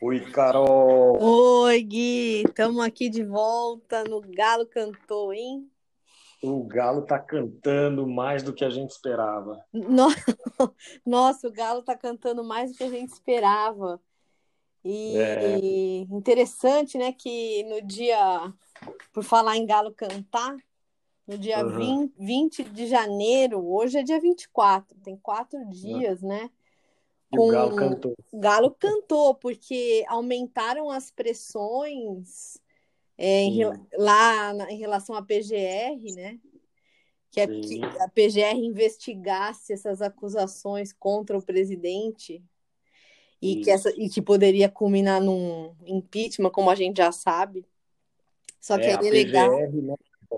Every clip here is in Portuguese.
Oi, Carol. Oi, Gui. Estamos aqui de volta no Galo Cantou, hein? O Galo tá cantando mais do que a gente esperava. No- Nossa, o Galo tá cantando mais do que a gente esperava. E É, interessante, né, que no dia, por falar em Galo cantar, no dia aham, 20, 20 de janeiro, hoje é dia 24, tem quatro dias, né? E o Galo Com cantou. o Galo cantou, porque aumentaram as pressões é, em lá na- em relação à PGR, né? Que, é, que a PGR investigasse essas acusações contra o presidente e que, essa, e que poderia culminar num impeachment, como a gente já sabe. Só que É, é. PGR, né?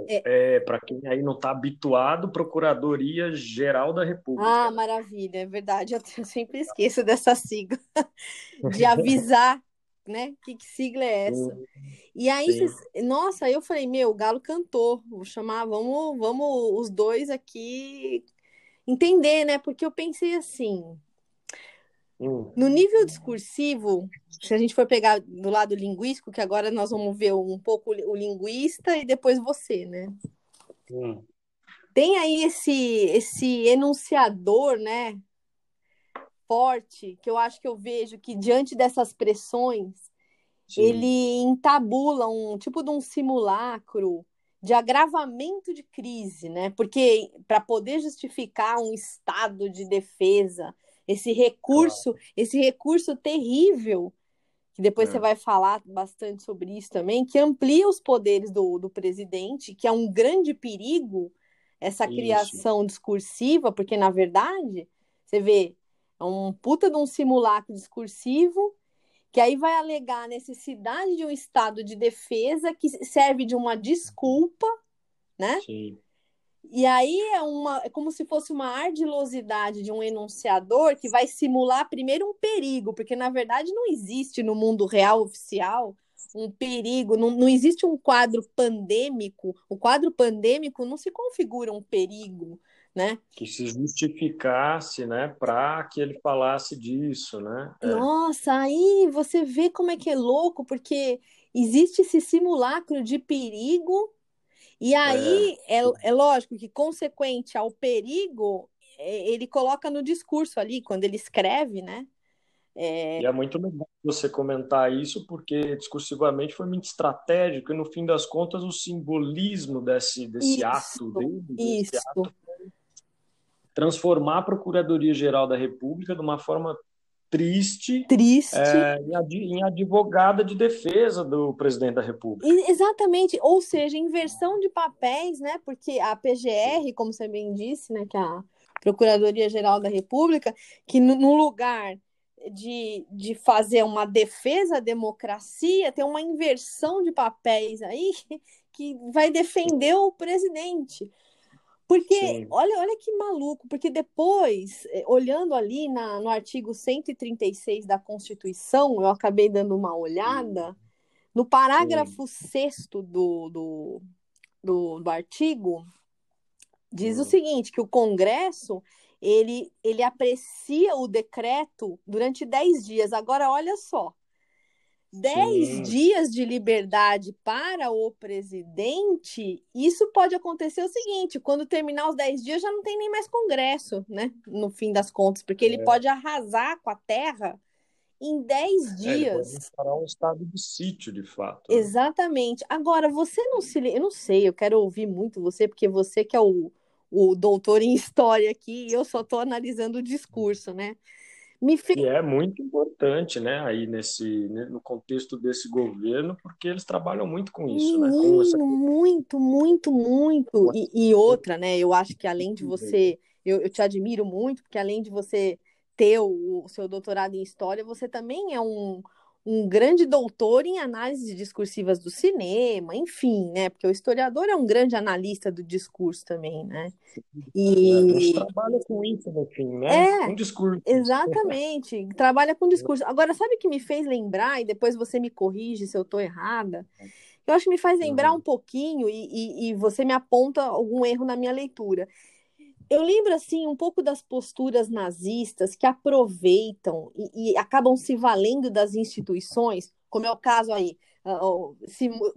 É, É, para quem aí não está habituado, Procuradoria-Geral da ah, República. maravilha, é verdade. Eu eu sempre esqueço dessa sigla, de avisar, né? Que, que sigla é essa? Sim, E aí, sim. nossa, aí eu falei, meu, o Galo cantou, vou chamar, vamos, vamos os dois aqui entender, né? Porque eu pensei assim, Hum, no nível discursivo, se a gente for pegar do lado linguístico, que agora nós vamos ver um pouco o linguista e depois você, né? hum, Tem aí esse esse enunciador, né, forte, que eu acho que eu vejo que diante dessas pressões sim, ele entabula um tipo de um simulacro de agravamento de crise, né? Porque para poder justificar um estado de defesa, esse claro. recurso, esse recurso terrível, que depois você É, vai falar bastante sobre isso também, que amplia os poderes do, do presidente, que é um grande perigo essa isso. criação discursiva, porque na verdade, você vê, é um puta de um simulacro discursivo que aí vai alegar a necessidade de um estado de defesa que serve de uma desculpa, né? Sim, E aí é uma, é como se fosse uma ardilosidade de um enunciador que vai simular primeiro um perigo, porque na verdade não existe no mundo real oficial um perigo, não, não existe um quadro pandêmico. O quadro pandêmico não se configura um perigo, né? que se justificasse, né, para que ele falasse disso, né? É, Nossa, aí você vê como é que é louco, porque existe esse simulacro de perigo, e é, aí é, sim. é lógico que, consequente ao perigo, é, ele coloca no discurso ali, quando ele escreve, né? É, E é muito legal você comentar isso, porque discursivamente foi muito estratégico, e no fim das contas o simbolismo desse, desse isso, ato dele, desse ato, isso, transformar a Procuradoria-Geral da República de uma forma triste triste. é, em, advogada de defesa do presidente da República. Exatamente, ou seja, inversão de papéis, né? Porque a PGR, como você bem disse, né, que é a Procuradoria-Geral da República, que no, no lugar de, de fazer uma defesa à democracia, tem uma inversão de papéis aí que vai defender o presidente. Porque, Sim, olha, olha que maluco, porque depois, eh, olhando ali na, no artigo 136 da Constituição, eu acabei dando uma olhada, no sim, parágrafo 6 do, do, do, do artigo, diz o hum, seguinte, que o Congresso, ele, ele aprecia o decreto durante 10 dias. Agora, olha só, 10 sim, dias de liberdade para o presidente, isso pode acontecer o seguinte, quando terminar os 10 dias já não tem nem mais Congresso, né? No fim das contas, porque ele é, pode arrasar com a terra em 10 é, dias. instaurar um estado de sítio, de fato, né? Exatamente. Agora, você não se. Eu não sei, eu quero ouvir muito você, porque você que é o, o doutor em história aqui, e eu só estou analisando o discurso, né? Me. Que é muito importante, né, aí nesse, né, no contexto desse governo, porque eles trabalham muito com isso, né, com essa Menino, muito, muito, muito. E, e outra, né? Eu acho que além de você. Eu, eu te admiro muito, porque além de você ter o, o seu doutorado em história, você também é um, um grande doutor em análises discursivas do cinema, enfim, né? Porque o historiador é um grande analista do discurso também, né? A gente E trabalha com isso no fim, né? é, Com discurso. exatamente, trabalha com discurso. Agora, sabe o que me fez lembrar, e depois você me corrige se eu estou errada? Eu acho que me faz lembrar Uhum. um pouquinho, e, e, e você me aponta algum erro na minha leitura. Eu lembro assim um pouco das posturas nazistas que aproveitam e, e acabam se valendo das instituições, como é o caso aí,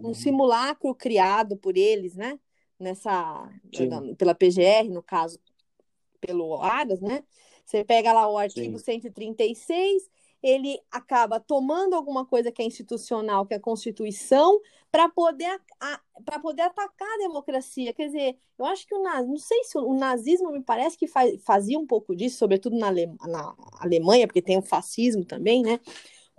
um simulacro criado por eles, né? Nessa Sim. pela PGR, no caso, pelo Aras, né? Você pega lá o artigo Sim. 136 ele acaba tomando alguma coisa que é institucional, que é a Constituição, para poder, para poder atacar a democracia. Quer dizer, eu acho que o nazismo, não sei se o nazismo me parece que fazia um pouco disso, sobretudo na, na Alemanha, porque tem o fascismo também, né?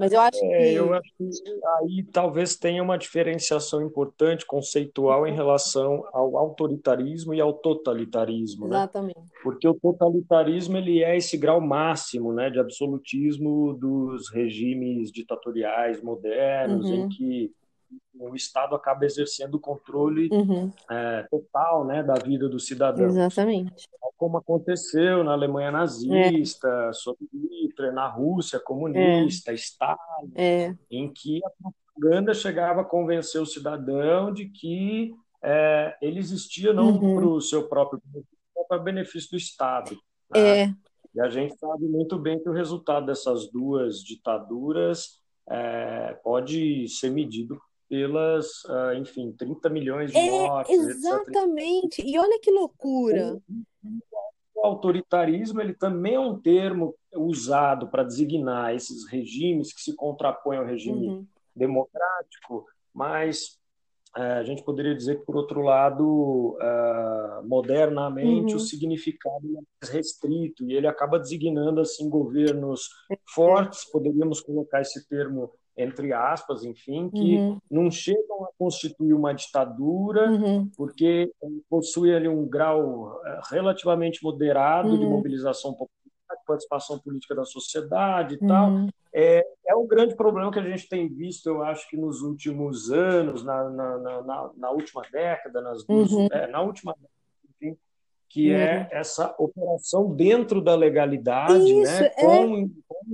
Mas eu acho é, que. eu acho que aí talvez tenha uma diferenciação importante, conceitual, em relação ao autoritarismo e ao totalitarismo. Né? Exatamente. Né? Porque o totalitarismo ele é esse grau máximo né, de absolutismo dos regimes ditatoriais modernos, uhum. em que o Estado acaba exercendo o controle uhum. é, total né, da vida do cidadão. Exatamente. Como aconteceu na Alemanha nazista, é. sob Hitler, na Rússia comunista, é. Stalin, é. em que a propaganda chegava a convencer o cidadão de que é, ele existia não uhum. para o seu próprio benefício, mas para o benefício do Estado. Né? É. E a gente sabe muito bem que o resultado dessas duas ditaduras é, pode ser medido pelas, uh, enfim, 30 milhões de é, mortes. Exatamente. Etc. E olha que loucura. O autoritarismo ele também é um termo usado para designar esses regimes que se contrapõem ao regime uhum. democrático, mas uh, a gente poderia dizer que, por outro lado, uh, modernamente, uhum. o significado é mais restrito e ele acaba designando assim governos é. fortes, poderíamos colocar esse termo entre aspas, enfim, que uhum. não chegam a constituir uma ditadura, uhum. porque possui ali um grau eh, relativamente moderado uhum. de mobilização popular, de participação política da sociedade e tal. Uhum. É, é um grande problema que a gente tem visto, eu acho que nos últimos anos, na, na, na, na última década, nas duas, uhum. é, na última enfim, que é uhum. essa operação dentro da legalidade, Isso, né, com, é... com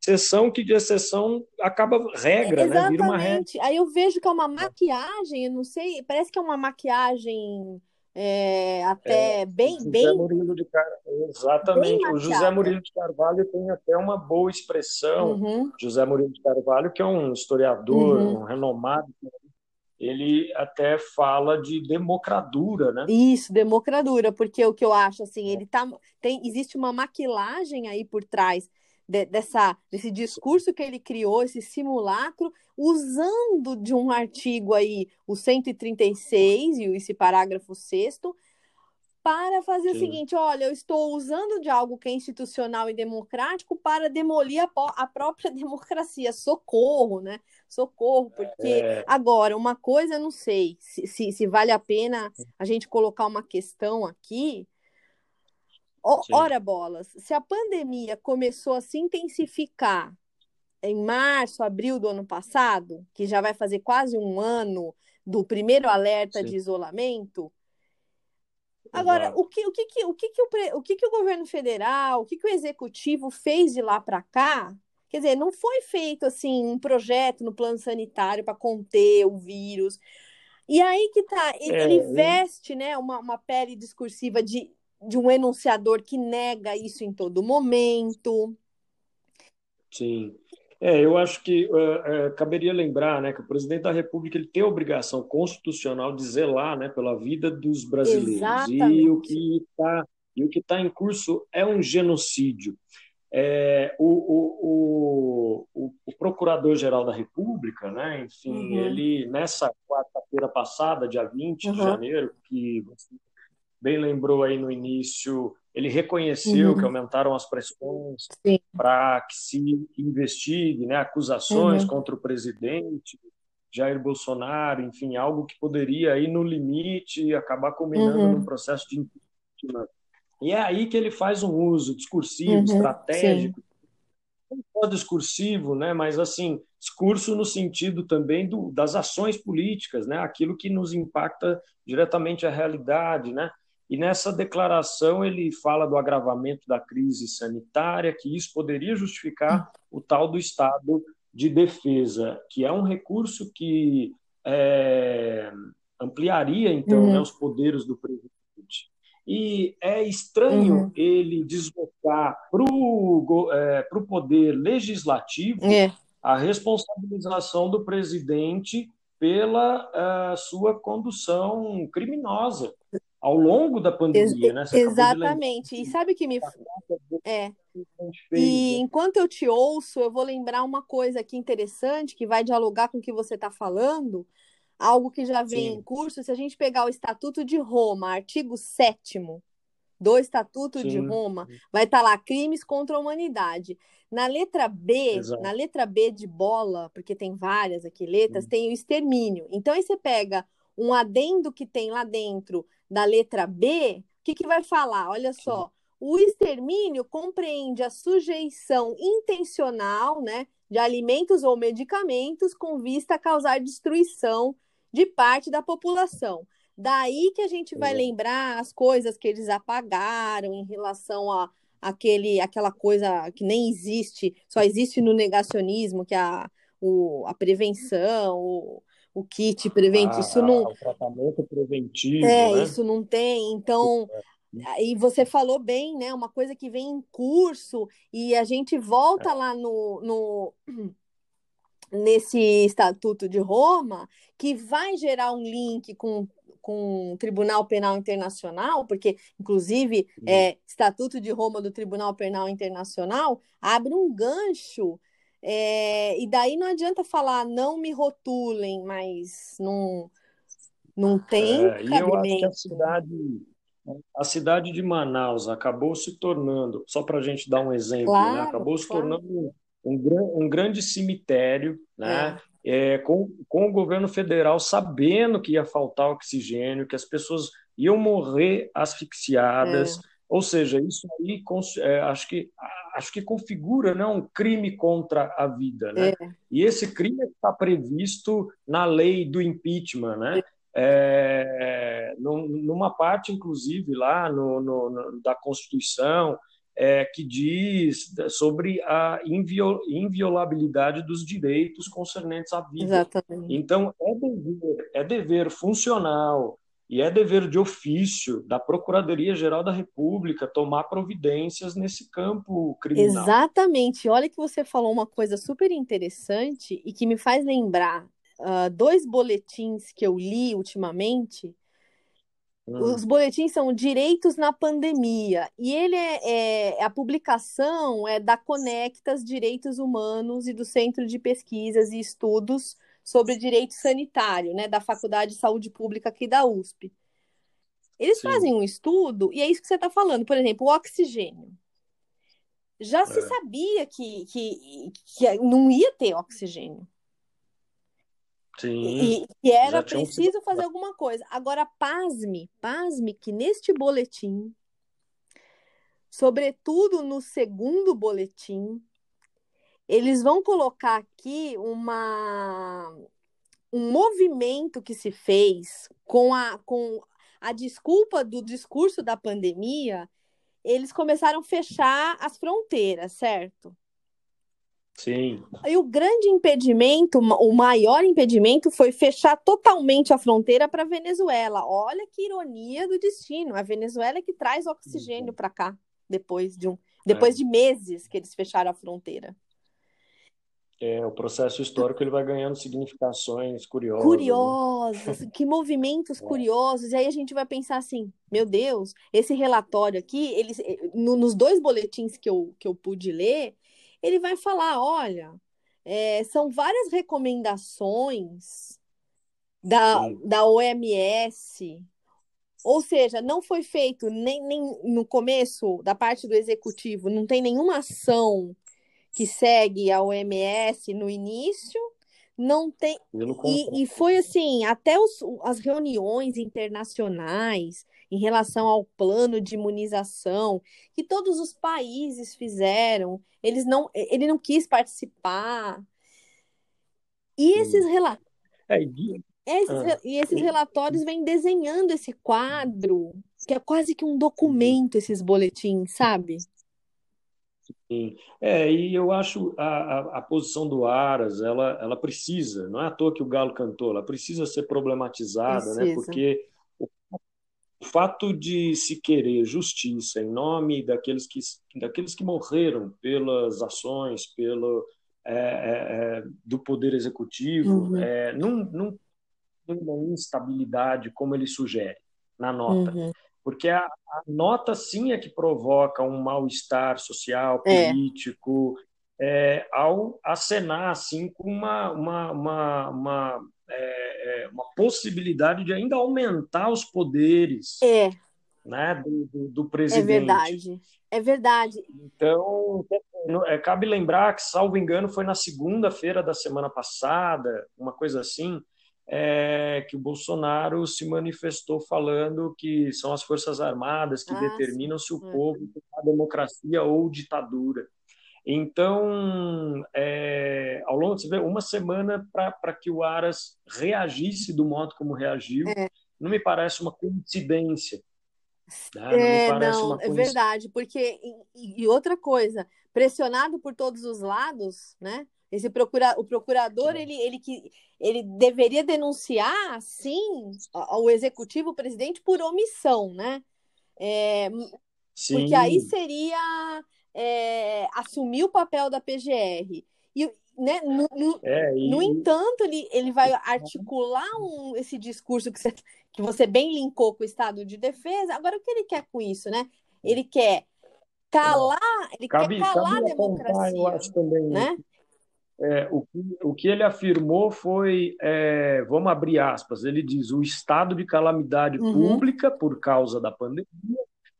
exceção que de exceção acaba regra, Exatamente. né? Vira uma regra. Aí eu vejo que é uma maquiagem, eu não sei, parece que é uma maquiagem é, até é, bem, José bem. Murilo de Car... Exatamente. o José Murilo de Carvalho tem até uma boa expressão. Uhum. José Murilo de Carvalho, que é um historiador, uhum. um renomado ele até fala de democradura, né? Isso, democradura, porque o que eu acho assim, ele tá tem existe uma maquilagem aí por trás de, dessa, desse discurso que ele criou, esse simulacro, usando de um artigo aí, o 136 e esse parágrafo 6 para fazer Sim. o seguinte: olha, eu estou usando de algo que é institucional e democrático para demolir a, a própria democracia. Socorro, né? Socorro, porque é... agora, uma coisa eu não sei se, se, se vale a pena a gente colocar uma questão aqui Ora bolas, se a pandemia começou a se intensificar em março, abril do ano passado, que já vai fazer quase um ano do primeiro alerta Sim. de isolamento. Agora, o que, o, que, o, que, que o, o que, que o governo federal, o que, que o executivo fez de lá para cá? Quer dizer, não foi feito assim um projeto no plano sanitário para conter o vírus. E aí que tá, ele, é, ele veste né, uma, uma pele discursiva de de um enunciador que nega isso em todo momento. Sim. É, eu acho que uh, uh, caberia lembrar né, que o presidente da República ele tem a obrigação constitucional de zelar né, pela vida dos brasileiros. Exatamente. E o que está e o que está em curso é um genocídio. É, o, o, o, o Procurador-Geral da República, né, enfim, uhum. ele, nessa quarta-feira passada, dia 20 uhum. de janeiro, que bem lembrou aí no início, ele reconheceu uhum. que aumentaram as pressões para que se investigue né, acusações uhum. contra o presidente Jair Bolsonaro, enfim, algo que poderia ir no limite acabar culminando uhum. num processo de impeachment. E é aí que ele faz um uso discursivo, uhum. estratégico, não só discursivo, né, mas assim, discurso no sentido também do, das ações políticas, né, aquilo que nos impacta diretamente a realidade, né? E nessa declaração ele fala do agravamento da crise sanitária, que isso poderia justificar o tal do estado de defesa, que é um recurso que é, ampliaria então uhum. né, os poderes do presidente. e é estranho uhum. ele deslocar para o é, poder legislativo é. a responsabilização do presidente pela uh, sua condução criminosa ao longo da pandemia, Ex né? exatamente. E sabe que me é. E né? enquanto eu te ouço, eu vou lembrar uma coisa aqui interessante que vai dialogar com o que você está falando, algo que já vem Sim. em curso. Se a gente pegar o Estatuto de Roma, artigo 7 do Estatuto Sim. de Roma, vai estar tá lá crimes contra a humanidade. Na letra B, Exato. na letra B de bola, porque tem várias aqui letras, Sim. tem o extermínio. Então aí você pega um adendo que tem lá dentro da letra B, o que, que vai falar? Olha só, o extermínio compreende a sujeição intencional, né, de alimentos ou medicamentos com vista a causar destruição de parte da população. Daí que a gente vai lembrar as coisas que eles apagaram em relação a aquele, aquela coisa que nem existe, só existe no negacionismo, que é a, o, a prevenção, o, o kit preventivo. Ah, isso não. O tratamento preventivo. É, né? isso não tem. Então. E você falou bem, né? Uma coisa que vem em curso e a gente volta é. lá no, no nesse Estatuto de Roma, que vai gerar um link com com o Tribunal Penal Internacional, porque, inclusive, é, Estatuto de Roma do Tribunal Penal Internacional abre um gancho, é, e daí não adianta falar não me rotulem, mas não, não tem é, E eu acho que a cidade, a cidade de Manaus acabou se tornando, só para a gente dar um exemplo, né, claro, né? acabou se claro. tornando um, um, um grande cemitério, né? É é, com, com o governo federal sabendo que ia faltar oxigênio, que as pessoas iam morrer asfixiadas. É. Ou seja, isso aí é, acho, que, acho que configura né, um crime contra a vida. Né? É. E esse crime está previsto na lei do impeachment, né? É, numa parte, inclusive, lá no, no, no da Constituição, é, que diz sobre a inviolabilidade dos direitos concernentes à vida. Exatamente. Então, é dever, é dever funcional e é dever de ofício da Procuradoria-Geral da República tomar providências nesse campo criminal. Exatamente. Olha que você falou uma coisa super interessante e que me faz lembrar uh, dois boletins que eu li ultimamente os boletins são Direitos na Pandemia, e ele é, é, a publicação é da Conectas Direitos Humanos e do Centro de Pesquisas e Estudos sobre Direito Sanitário, né, da Faculdade de Saúde Pública aqui da USP. Eles Sim. fazem um estudo, e é isso que você está falando, por exemplo, o oxigênio. Já é. se sabia que, que, que não ia ter oxigênio. Sim, e, e era preciso fazer alguma coisa. Agora, pasme, pasme que neste boletim, sobretudo no segundo boletim, eles vão colocar aqui uma, um movimento que se fez com a, com a desculpa do discurso da pandemia, eles começaram a fechar as fronteiras, certo? Sim. E o grande impedimento, o maior impedimento foi fechar totalmente a fronteira para a Venezuela. Olha que ironia do destino. A Venezuela é que traz oxigênio para cá depois de um, depois é. de meses que eles fecharam a fronteira. É, o processo histórico ele vai ganhando significações curiosas. Né? Curiosas, né? que movimentos é. curiosos. E aí a gente vai pensar assim, meu Deus, esse relatório aqui, eles, eh, no, nos dois boletins que eu, que eu pude ler, ele vai falar: olha, é, são várias recomendações da, da OMS, ou seja, não foi feito nem, nem no começo da parte do executivo, não tem nenhuma ação que segue a OMS no início, não tem. E, e, foi assim, até os, as reuniões internacionais em relação ao plano de imunização que todos os países fizeram, eles não, ele não quis participar. E esses relatórios. É, e... Esses, ah. e esses relatórios vêm desenhando esse quadro, que é quase que um documento, esses boletins, sabe? Sim. É, e eu acho a, a, a, posição do Aras, ela, ela precisa, não é à toa que o Galo cantou, ela precisa ser problematizada, né? precisa. né? Porque o fato de se querer justiça em nome daqueles que, daqueles que morreram pelas ações, pelo, é, é, é do poder executivo, uhum. é, num, num, numa instabilidade como ele sugere na nota. Uhum. Porque a, a, nota sim é que provoca um mal-estar social, é. político, é. ao acenar assim com uma, uma, uma, uma é, é, uma possibilidade de ainda aumentar os poderes é. né, do, do, do presidente. É verdade. É verdade. Então, é, cabe lembrar que, salvo engano, foi na segunda-feira da semana passada, uma coisa assim, é, que o Bolsonaro se manifestou falando que são as Forças Armadas que ah, determinam sim. se o é. povo tem a democracia ou ditadura. Então, é, ao longo de uma semana para que o Aras reagisse do modo como reagiu, é. não me parece uma coincidência. Né? Não, é, não é verdade, porque e, e, outra coisa, pressionado por todos os lados, né? Esse procura, o procurador ele, ele que ele deveria denunciar, sim, ao executivo, o presidente por omissão, né? É, porque aí seria é, assumir o papel da PGR. E, né, no, no, é, e... no entanto, ele, ele vai articular um, esse discurso que você, que você bem linkou com o Estado de Defesa. Agora, o que ele quer com isso, né? Ele quer calar, ele cabe, quer calar a democracia. eu acho também, né? É, o, que, o que ele afirmou foi, é, vamos abrir aspas, ele diz, o estado de calamidade uhum. pública por causa da pandemia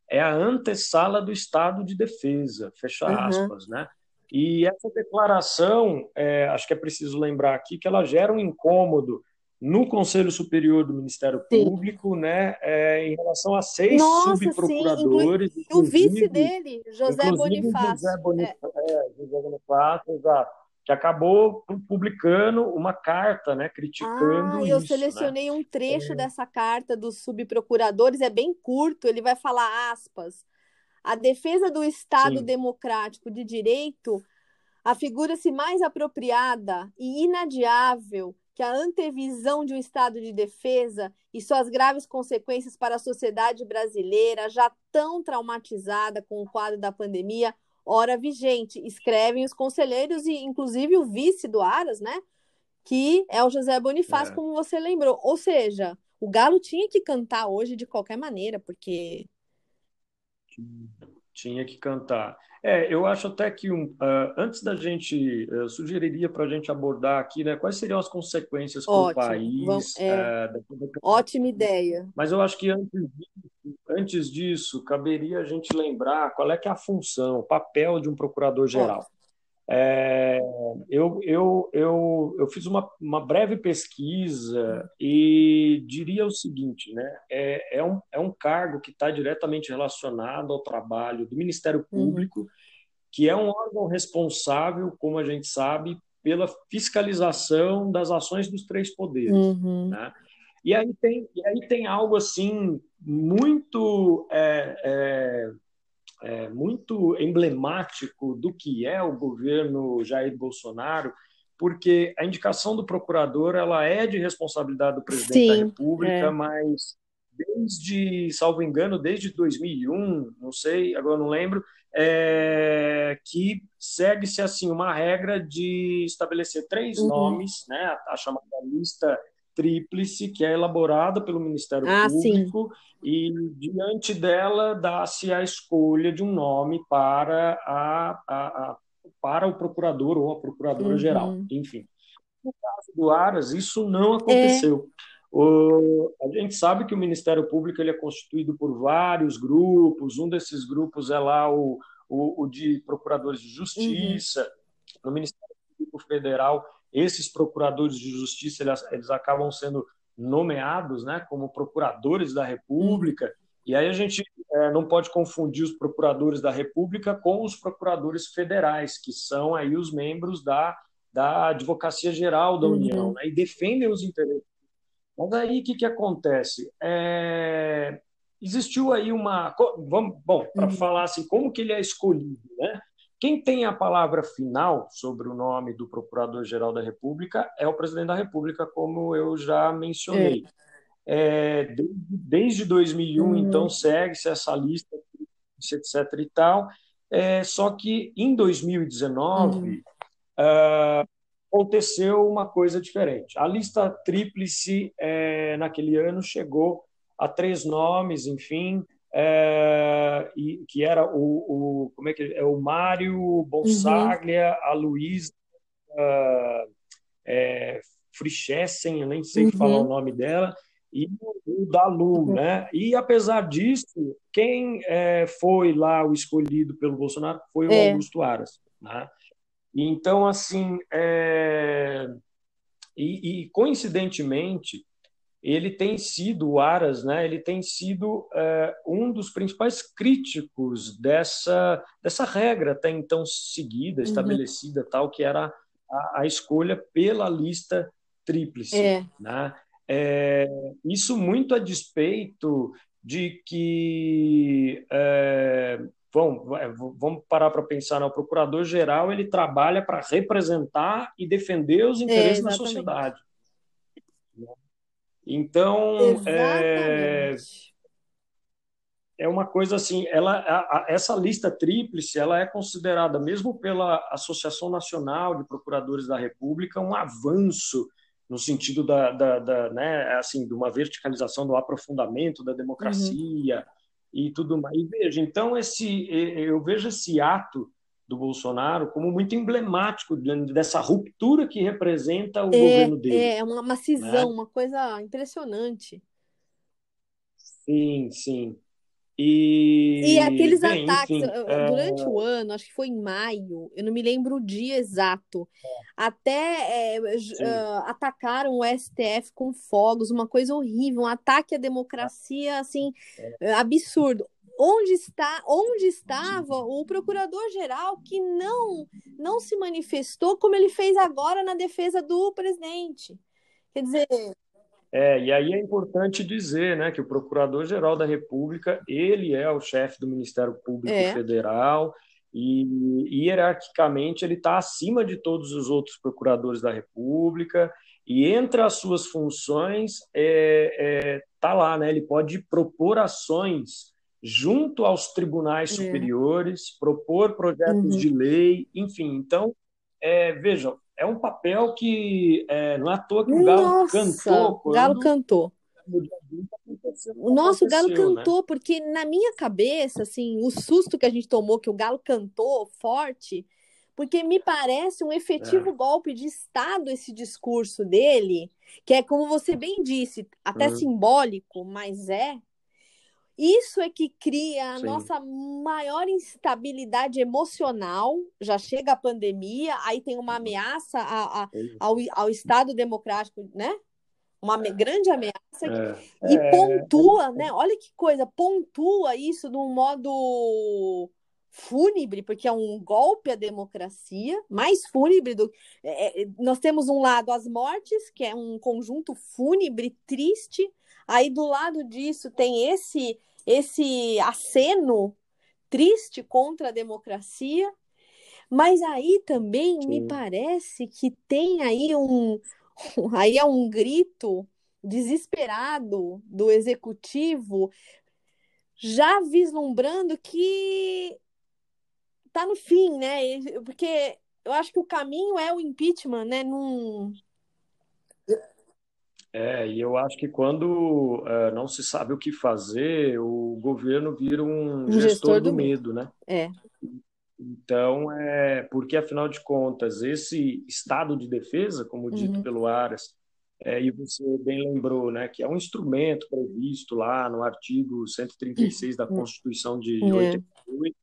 é a antessala do estado de defesa, fecha uhum. aspas, né? E essa declaração, é, acho que é preciso lembrar aqui que ela gera um incômodo no Conselho Superior do Ministério sim. Público, né, é, em relação a seis Nossa, subprocuradores. Sim, o vice dele, José Bonifácio. José Bonifácio, é. É, José Bonifácio, exato que acabou publicando uma carta, né, criticando ah, eu isso, selecionei né? um trecho é... dessa carta dos subprocuradores, é bem curto, ele vai falar aspas. A defesa do Estado Sim. democrático de direito afigura-se mais apropriada e inadiável que a antevisão de um estado de defesa e suas graves consequências para a sociedade brasileira, já tão traumatizada com o quadro da pandemia, hora vigente. Escrevem os conselheiros e, inclusive, o vice do Aras, né? Que é o José Bonifácio, é. como você lembrou. Ou seja, o Galo tinha que cantar hoje de qualquer maneira, porque. Tinha que cantar. É, eu acho até que um, uh, antes da gente, uh, sugeriria para a gente abordar aqui, né, quais seriam as consequências para o país. Vamos, é, uh, Ótima ideia. Mas eu acho que antes antes disso, caberia a gente lembrar qual é que é a função, o papel de um procurador-geral. É, eu, eu, eu, eu fiz uma, uma breve pesquisa e diria o seguinte, né? É, é, um, é um cargo que está diretamente relacionado ao trabalho do Ministério uhum. Público, uhum. que é um órgão responsável, como a gente sabe, pela fiscalização das ações dos três poderes. Uhum. Né? E aí tem, e aí tem algo assim muito é, é, é, muito emblemático do que é o governo Jair Bolsonaro, porque a indicação do procurador ela é de responsabilidade do presidente Sim, da República, é. mas desde, salvo engano, desde 2001, não sei, agora não lembro, é, que segue-se assim uma regra de estabelecer três uhum. nomes, né, a chamada lista tríplice que é elaborada pelo Ministério ah, Público sim. E diante dela dá-se a escolha de um nome para a, a, a para o procurador ou a procuradora uhum. geral, enfim. No caso do Aras, isso não aconteceu. É. O, a gente sabe que o Ministério Público ele é constituído por vários grupos, um desses grupos é lá o, o, o de procuradores de justiça. Uhum. No Ministério Público Federal esses procuradores de justiça eles, eles acabam sendo nomeados né, como procuradores da República, e aí a gente é, não pode confundir os procuradores da República com os procuradores federais, que são aí os membros da, da Advocacia Geral da uhum. União, né, e defendem os interesses. Mas aí o que, que acontece? É, existiu aí uma. Vamos, bom, para uhum. falar assim, como que ele é escolhido, né? Quem tem a palavra final sobre o nome do Procurador-Geral da República é o Presidente da República, como eu já mencionei. É. É, desde, desde 2001, uhum. então, segue-se essa lista, etc. e tal. É, só que em 2019 uhum. uh, aconteceu uma coisa diferente. A lista tríplice, é, naquele ano, chegou a três nomes, enfim, é, e, que era o, o, como é que é o Mário Bonsaglia, uhum. a Luísa uh, é, Frischessen, eu nem sei uhum. falar o nome dela, e o Dalu, uhum. né? E apesar disso, quem é, foi lá o escolhido pelo Bolsonaro foi o é. Augusto Aras, né? Então, assim, é... e, e, coincidentemente, ele tem sido, o Aras, né, ele tem sido é, um dos principais críticos dessa, dessa regra até então seguida, uhum. estabelecida, tal, que era a, a, escolha pela lista tríplice. É. Né? É, isso muito a despeito de que é, vamos, vamos parar para pensar, né? o procurador-geral ele trabalha para representar e defender os interesses é, da sociedade. Então, é, é, uma coisa assim, ela, a, a, essa lista tríplice, ela é considerada, mesmo pela Associação Nacional de Procuradores da República, um avanço no sentido da, da, da né, assim, de uma verticalização, do aprofundamento da democracia, uhum e tudo mais. E veja, então esse eu vejo esse ato do Bolsonaro como muito emblemático dessa ruptura que representa o é, governo dele. É, uma, uma cisão, né? uma coisa impressionante. Sim, sim. E, e aqueles bem, ataques, enfim, durante é... o ano, acho que foi em maio, eu não me lembro o dia exato, é. até é, uh, atacaram o STF com fogos, uma coisa horrível, um ataque à democracia, assim, é. absurdo. Onde está, onde estava o procurador-geral que não, não se manifestou como ele fez agora na defesa do presidente? Quer dizer, é, e aí é importante dizer né, que o Procurador-Geral da República, ele é o chefe do Ministério Público é. Federal e, hierarquicamente, ele está acima de todos os outros procuradores da República e entre as suas funções está é, é, tá lá, né, ele pode propor ações junto aos tribunais é. superiores, propor projetos uhum. de lei, enfim. Então, é, vejam, é um papel que é, não é à toa que o Galo Nossa, cantou. O Galo cantou. O nosso Galo né? cantou, né? porque na minha cabeça, assim, o susto que a gente tomou que o Galo cantou forte, porque me parece um efetivo é. golpe de Estado esse discurso dele, que é como você bem disse, até uhum. simbólico, mas é, isso é que cria a Sim. nossa maior instabilidade emocional. Já chega a pandemia, aí tem uma ameaça a, a, ao, ao Estado democrático, né? Uma grande ameaça. É. E é. pontua, né? Olha que coisa, pontua isso de um modo fúnebre, porque é um golpe à democracia, mais fúnebre do. É, é nós temos um lado as mortes, que é um conjunto fúnebre, triste. Aí do lado disso tem esse esse aceno triste contra a democracia, mas aí também Sim. me parece que tem aí um aí é um grito desesperado do executivo já vislumbrando que tá no fim, né? Porque eu acho que o caminho é o impeachment, né? Num, é, e eu acho que quando uh, não se sabe o que fazer, o governo vira um, um gestor, gestor, do, do medo, né? É. Então, é, porque afinal de contas, esse estado de defesa, como dito uhum. pelo Aras, é, e você bem lembrou, né, que é um instrumento previsto lá no artigo 136 da uhum. Constituição de é. 88,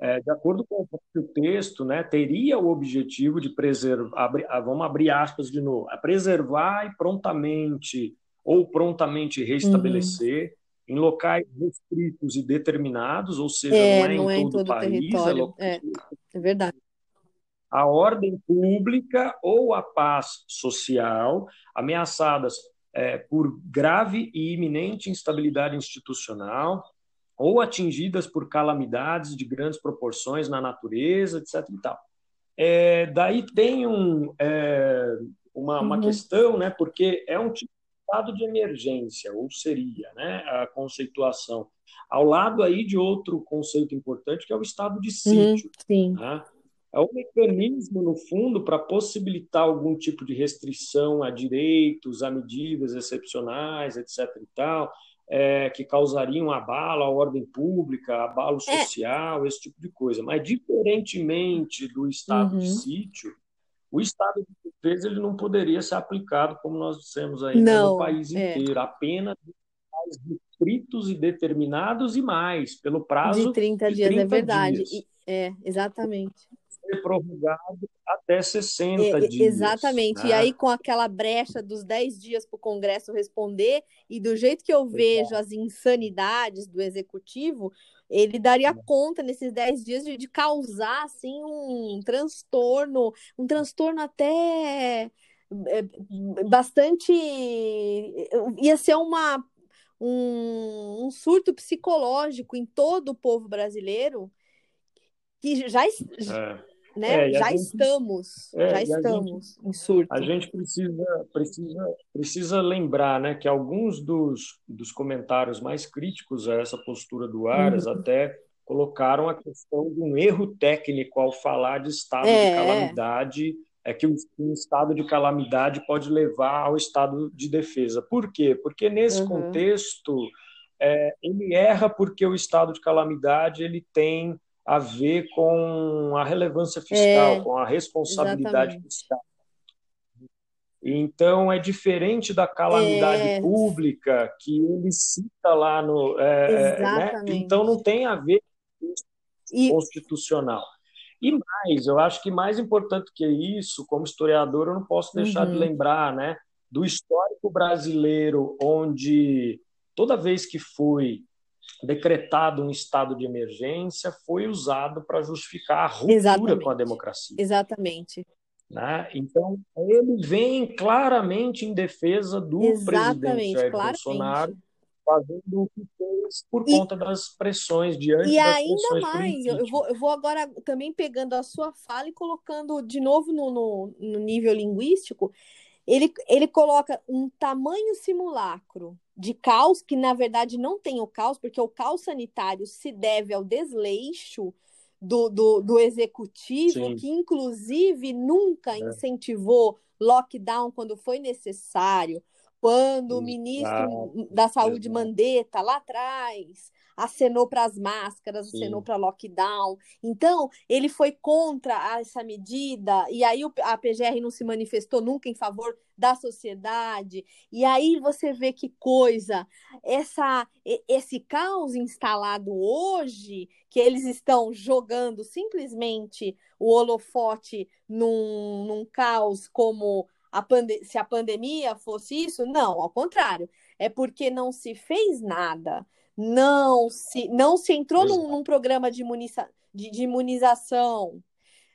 é, de acordo com o texto, né, teria o objetivo de preservar, ah, vamos abrir aspas de novo, preservar e prontamente ou prontamente restabelecer uhum. em locais restritos e determinados, ou seja, é, não é, não em, é todo em todo o país, é, é, é verdade. A ordem pública ou a paz social ameaçadas é, por grave e iminente instabilidade institucional, ou atingidas por calamidades de grandes proporções na natureza, etc. E tal. É, daí tem um, é, uma, uma uhum. questão, né, porque é um tipo estado de emergência, ou seria né, a conceituação, ao lado aí de outro conceito importante, que é o estado de uhum, sítio. Uhum, né? É um mecanismo, no fundo, para possibilitar algum tipo de restrição a direitos, a medidas excepcionais, etc. e tal, é, que causariam abalo à ordem pública, abalo é. social, é. esse tipo de coisa. Mas, diferentemente do estado uhum. de sítio, o estado de defesa ele não poderia ser aplicado, como nós dissemos aí, né, no país é. inteiro, apenas restritos e determinados e mais, pelo prazo de 30 de dias, 30 é verdade. Dias. E, é, exatamente ser prorrogado até 60 é, dias. Exatamente. Né? E aí, com aquela brecha dos 10 dias para o Congresso responder, e do jeito que eu vejo as insanidades do Executivo, ele daria conta nesses 10 dias de, de causar assim um transtorno, um transtorno até é, bastante ia ser uma um, um surto psicológico em todo o povo brasileiro que já, é né? É, já gente, estamos, é, já estamos gente, em surto. A gente precisa, precisa, precisa lembrar, né, que alguns dos, dos comentários mais críticos a essa postura do Aras uhum. até colocaram a questão de um erro técnico ao falar de estado é, de calamidade, é que um estado de calamidade pode levar ao estado de defesa. Por quê? Porque nesse uhum. contexto é, ele erra porque o estado de calamidade ele tem a ver com a relevância fiscal, é, com a responsabilidade exatamente. fiscal. Então, é diferente da calamidade é. pública que ele cita lá no. É, é né? Então, não tem a ver com e... constitucional. E mais, eu acho que mais importante que isso, como historiador, eu não posso deixar uhum. de lembrar né, do histórico brasileiro, onde toda vez que foi decretado um estado de emergência foi usado para justificar a ruptura Exatamente. com a democracia. Exatamente. Né? Então, ele vem claramente em defesa do Exatamente, presidente Jair claramente. Bolsonaro, fazendo o que fez por e, conta das pressões, diante e das ainda mais, eu vou, eu vou agora também pegando a sua fala e colocando de novo no, no, no nível linguístico, ele, ele coloca um tamanho simulacro de caos, que na verdade não tem o caos, porque o caos sanitário se deve ao desleixo do, do, do executivo, Sim. que inclusive nunca é. incentivou lockdown quando foi necessário, quando o ministro da Saúde Mandetta, lá atrás, acenou para as máscaras, Sim. acenou para lockdown. Então, ele foi contra essa medida, e aí a PGR não se manifestou nunca em favor da sociedade. E aí você vê que coisa, essa esse caos instalado hoje, que eles estão jogando simplesmente o holofote num, num caos como a se a pandemia fosse isso, não, ao contrário, é porque não se fez nada não se, não se entrou num, num, programa de, imuniza, de, de, imunização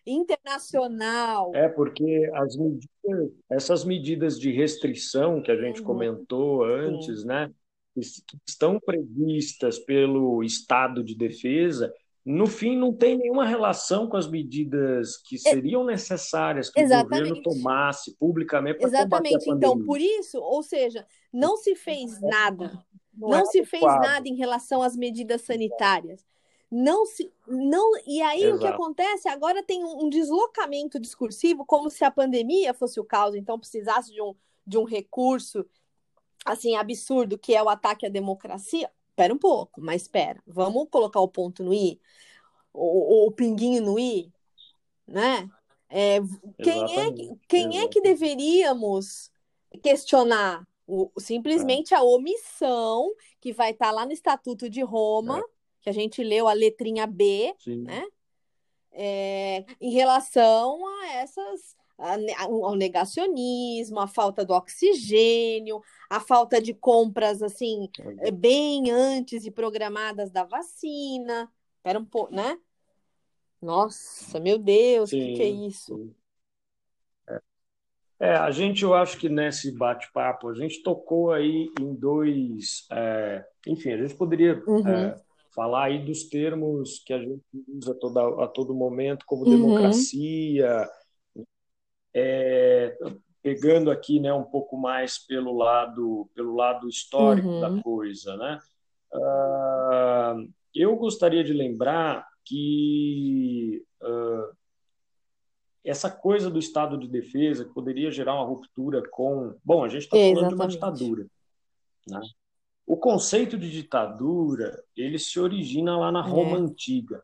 internacional. É, porque as medidas, essas medidas de restrição que a gente uhum. comentou antes, Sim. né, que estão previstas pelo estado de defesa, no fim não tem nenhuma relação com as medidas que seriam necessárias que Exatamente. o governo tomasse publicamente para combater a pandemia. Então, por isso, ou seja, não se fez nada não, não é se fez nada em relação às medidas sanitárias. Não se, não, e aí Exato. o que acontece? Agora tem um, um, deslocamento discursivo, como se a pandemia fosse o caos, então precisasse de um, de um recurso assim absurdo que é o ataque à democracia. Espera um pouco, mas espera, vamos colocar o ponto no i, o, o pinguinho no i, né? É, quem é, quem é que deveríamos questionar? O, simplesmente é. a omissão que vai estar tá lá no Estatuto de Roma, é. que a gente leu a letrinha B, Sim. né? É, em relação a essas ao negacionismo, a falta do oxigênio, a falta de compras assim é, bem antes e programadas da vacina. Espera um pouco, né? Nossa, meu Deus, o que, que, é isso? Sim. É, a gente, eu acho que nesse bate-papo, a gente tocou aí em dois. É, enfim, a gente poderia uhum. é, falar aí dos termos que a gente usa toda, a todo momento, como uhum. democracia. É, pegando aqui né, um pouco mais pelo lado, pelo lado histórico uhum. da coisa. Né? Uh, eu gostaria de lembrar que uh, essa coisa do estado de defesa que poderia gerar uma ruptura com. Bom, a gente está falando de uma ditadura. Né? O conceito de ditadura ele se origina lá na Roma é. antiga.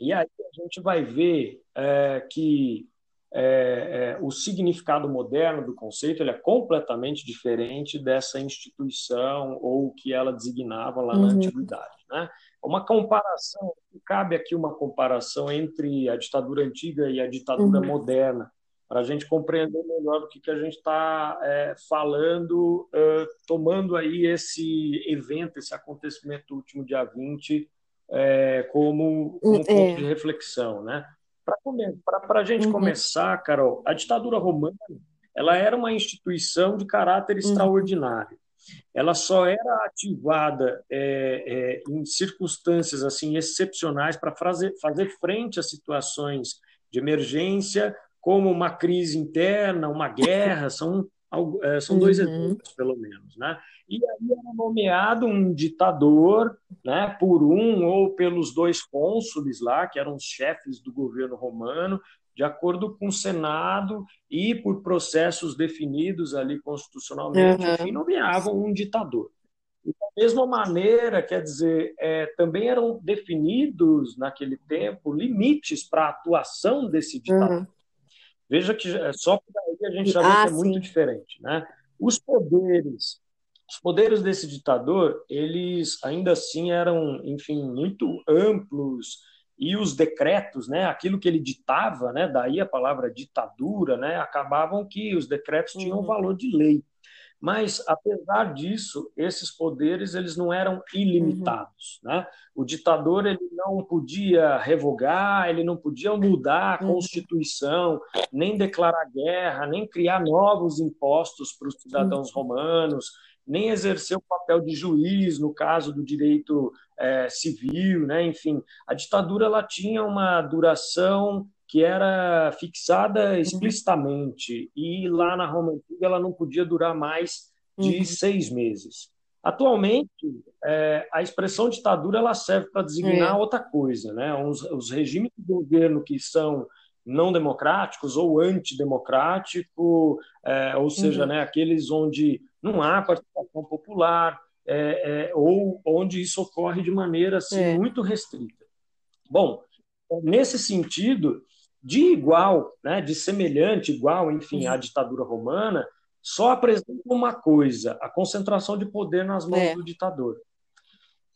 E aí a gente vai ver é, que é, é, o significado moderno do conceito ele é completamente diferente dessa instituição ou que ela designava lá uhum. na antiguidade. Né? Uma comparação, cabe aqui uma comparação entre a ditadura antiga e a ditadura uhum. moderna, para a gente compreender melhor do que, que a gente está é, falando, é, tomando aí esse evento, esse acontecimento último dia 20, é, como, como um ponto é. de reflexão. Né? Para a gente uhum. começar, Carol, a ditadura romana ela era uma instituição de caráter uhum. extraordinário. Ela só era ativada é, é, em circunstâncias assim excepcionais para fazer, fazer frente a situações de emergência, como uma crise interna, uma guerra, são, é, são dois uhum. exemplos, pelo menos. Né? E aí era nomeado um ditador, né, por um ou pelos dois cônsules lá, que eram os chefes do governo romano, de acordo com o Senado e por processos definidos ali constitucionalmente, uhum. enfim, nomeavam um ditador. E da mesma maneira, quer dizer, é, também eram definidos naquele tempo limites para a atuação desse ditador. Uhum. Veja que é, só por aí a gente já vê ah, que é muito diferente, né? Os poderes os poderes desse ditador, eles ainda assim eram, enfim, muito amplos e os decretos, né, aquilo que ele ditava, né, daí a palavra ditadura, né, acabavam que os decretos tinham uhum. valor de lei. Mas apesar disso, esses poderes eles não eram ilimitados, uhum. né? O ditador ele não podia revogar, ele não podia mudar a uhum. constituição, nem declarar guerra, nem criar novos impostos para os cidadãos uhum. romanos, nem exerceu o papel de juiz no caso do direito é, civil, né? enfim, a ditadura ela tinha uma duração que era fixada uhum. explicitamente e lá na Roma antiga ela não podia durar mais de uhum. seis meses. Atualmente, é, a expressão ditadura ela serve para designar é. outra coisa, né? Os, os regimes de governo que são não democráticos ou antidemocrático, é, ou seja, uhum. né, aqueles onde não há participação popular, é, é, ou onde isso ocorre de maneira assim, é. muito restrita. Bom, nesse sentido, de igual, né, de semelhante, igual, enfim, à uhum. ditadura romana, só apresenta uma coisa: a concentração de poder nas mãos é. do ditador.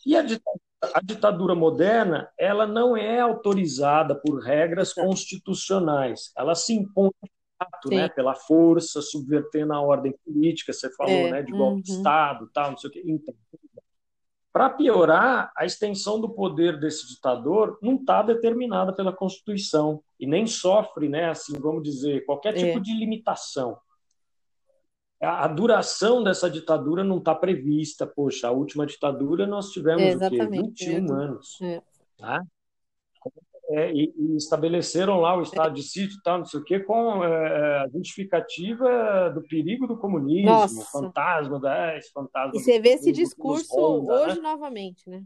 E a ditadura, a ditadura moderna, ela não é autorizada por regras constitucionais. Ela se impõe fato, né, pela força, subvertendo a ordem política, você falou, é, né, de golpe uhum. de Estado, tal, não sei o quê. Então, para piorar, a extensão do poder desse ditador não está determinada pela Constituição e nem sofre, né, assim, vamos dizer, qualquer tipo é. de limitação. A, duração dessa ditadura não está prevista. Poxa, a última ditadura nós tivemos é, o quê? 21 anos. É. Tá? é, e, e, estabeleceram lá o estado de sítio tal, não sei o quê, com é, a justificativa do perigo do comunismo, Nossa. fantasma da esse fantasma. E você vê esse discurso Honda, hoje né? novamente, né?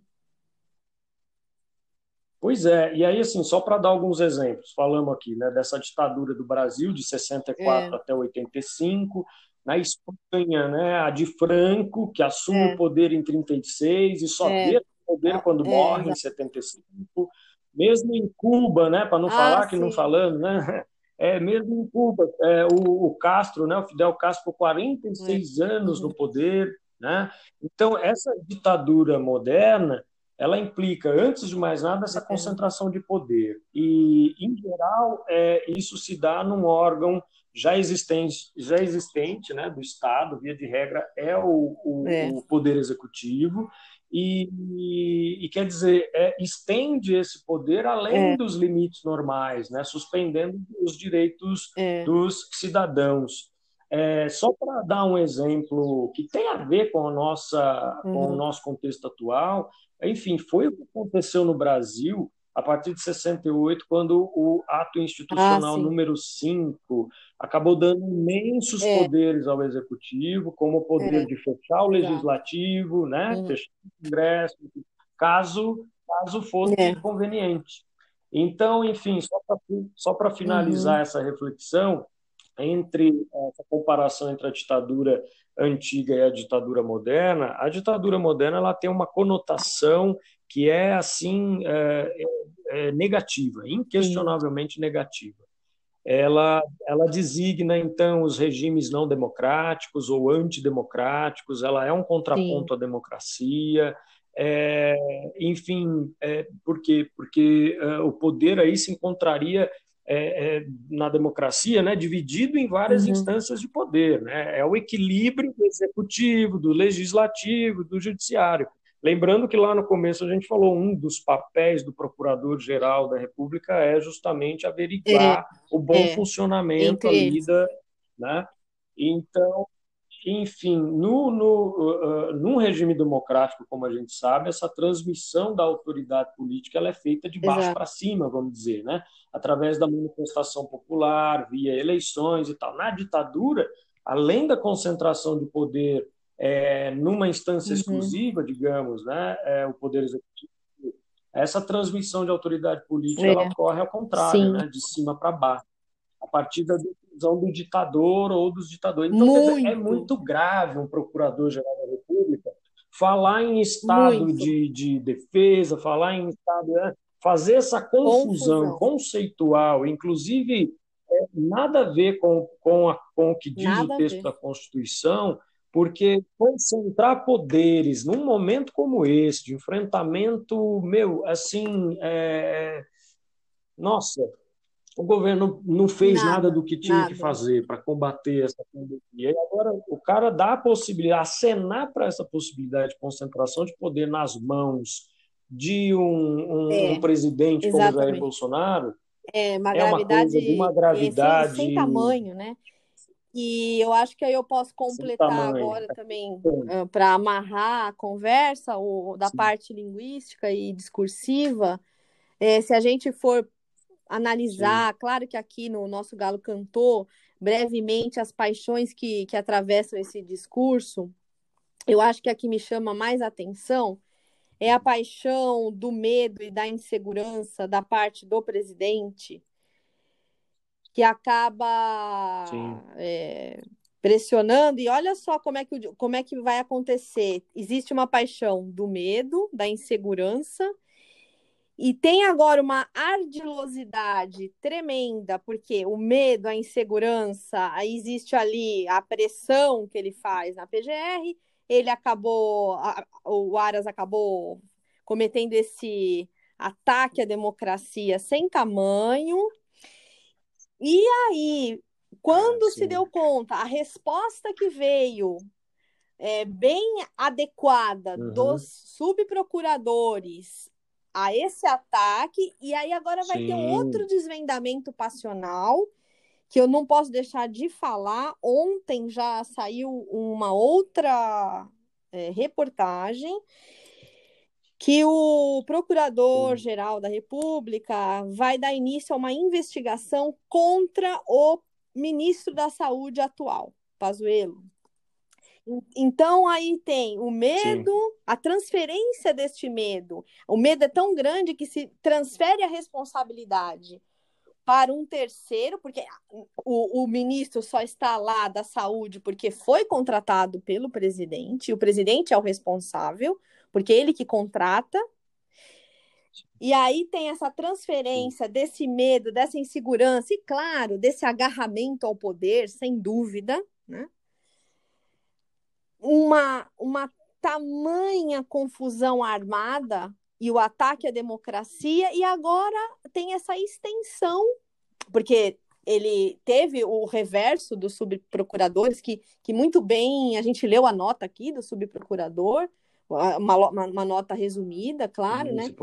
Pois é, e aí assim, só para dar alguns exemplos, falamos aqui, né, dessa ditadura do Brasil de 64 é. até 85, na Espanha, né, a de Franco, que assume é. o poder em 36 e só é. o poder quando é, morre em 75 mesmo em Cuba, né, para não ah, falar sim. que não falando, né? É, mesmo em Cuba, é, o, o, Castro, né, o Fidel Castro, por 46 uhum. anos no poder, né? Então, essa ditadura moderna, ela implica, antes de mais nada, essa concentração de poder. E, em geral, é, isso se dá num órgão já existente, já existente né, do Estado, via de regra, é o, o, é. o Poder Executivo, e, e, e quer dizer, é, estende esse poder além é. dos limites normais, né, suspendendo os direitos é. dos cidadãos. É, só para dar um exemplo que tem a ver com, a nossa, uhum. com o uhum. nosso contexto atual, enfim, foi o que aconteceu no Brasil a partir de 68, quando o ato institucional ah, número 5 acabou dando imensos é. poderes ao executivo, como o poder é. de fechar o legislativo, né? Uhum. fechar o Congresso, caso, caso fosse é. conveniente. Então, enfim, só para finalizar uhum. essa reflexão, entre essa comparação entre a ditadura antiga e a ditadura moderna, a ditadura moderna ela tem uma conotação que é assim é, é, é negativa, inquestionavelmente negativa. Ela, ela designa então os regimes não democráticos ou antidemocráticos. Ela é um contraponto Sim. à democracia. É, enfim, é, por quê? Porque é, o poder aí se encontraria é, é, na democracia, né, dividido em várias uhum. instâncias de poder. Né? É o equilíbrio do executivo, do legislativo, do judiciário. Lembrando que lá no começo a gente falou um dos papéis do Procurador-Geral da República é justamente averiguar é, o bom é, funcionamento ali da, né? Então, enfim, no, no, uh, num regime democrático, como a gente sabe, essa transmissão da autoridade política ela é feita de baixo para cima, vamos dizer, né? através da manifestação popular, via eleições e tal. Na ditadura, além da concentração de poder é, numa instância uhum. exclusiva, digamos, né, é, o poder executivo, essa transmissão de autoridade política é. ela ocorre ao contrário, né, de cima para baixo, a partir da decisão do ditador ou dos ditadores. Então, muito. Dizer, é muito grave um procurador-geral da República falar em estado de, de, defesa, falar em estado. Né, fazer essa confusão, confusão. conceitual, inclusive é, nada a ver com, com, a, com o que diz nada o texto da Constituição, porque concentrar poderes num momento como esse, de enfrentamento, meu, assim, é... nossa, o governo não fez nada, nada do que tinha nada. que fazer para combater essa pandemia. E agora o cara dá a possibilidade, acenar para essa possibilidade de concentração de poder nas mãos de um, um, é, um presidente exatamente. como Jair Bolsonaro é uma é uma coisa de uma gravidade sem, sem tamanho, né? E eu acho que aí eu posso completar agora também uh, ah, para amarrar a conversa o, da Sim. parte linguística e discursiva. É, se a gente for analisar, Sim. claro que aqui no nosso Galo cantou brevemente as paixões que, que atravessam esse discurso, eu acho que a que me chama mais atenção é a paixão do medo e da insegurança da parte do presidente que acaba é, pressionando. E olha só como é, que, como é que vai acontecer. Existe uma paixão do medo, da insegurança, e tem agora uma ardilosidade tremenda, porque o medo, a insegurança, existe ali a pressão que ele faz na PGR, ele acabou, o Aras acabou cometendo esse ataque à democracia sem tamanho, e aí, quando ah, se deu conta, a resposta que veio é, bem adequada uhum. dos subprocuradores a esse ataque, e aí agora vai Sim. ter outro desvendamento passional que eu não posso deixar de falar. Ontem já saiu uma outra é, reportagem que o Procurador-Geral da República vai dar início a uma investigação contra o ministro da Saúde atual, Pazuello. Então aí tem o medo, Sim. a transferência deste medo. O medo é tão grande que se transfere a responsabilidade para um terceiro, porque o, o, ministro só está lá da saúde porque foi contratado pelo presidente, e o presidente é o responsável porque ele que contrata. E aí tem essa transferência desse medo, dessa insegurança e, claro, desse agarramento ao poder, sem dúvida, né? Uma, uma tamanha confusão armada e o ataque à democracia, e agora tem essa extensão, porque ele teve o reverso dos subprocuradores, que, que muito bem a gente leu a nota aqui do subprocurador, uma, uma, uma nota resumida, claro, né?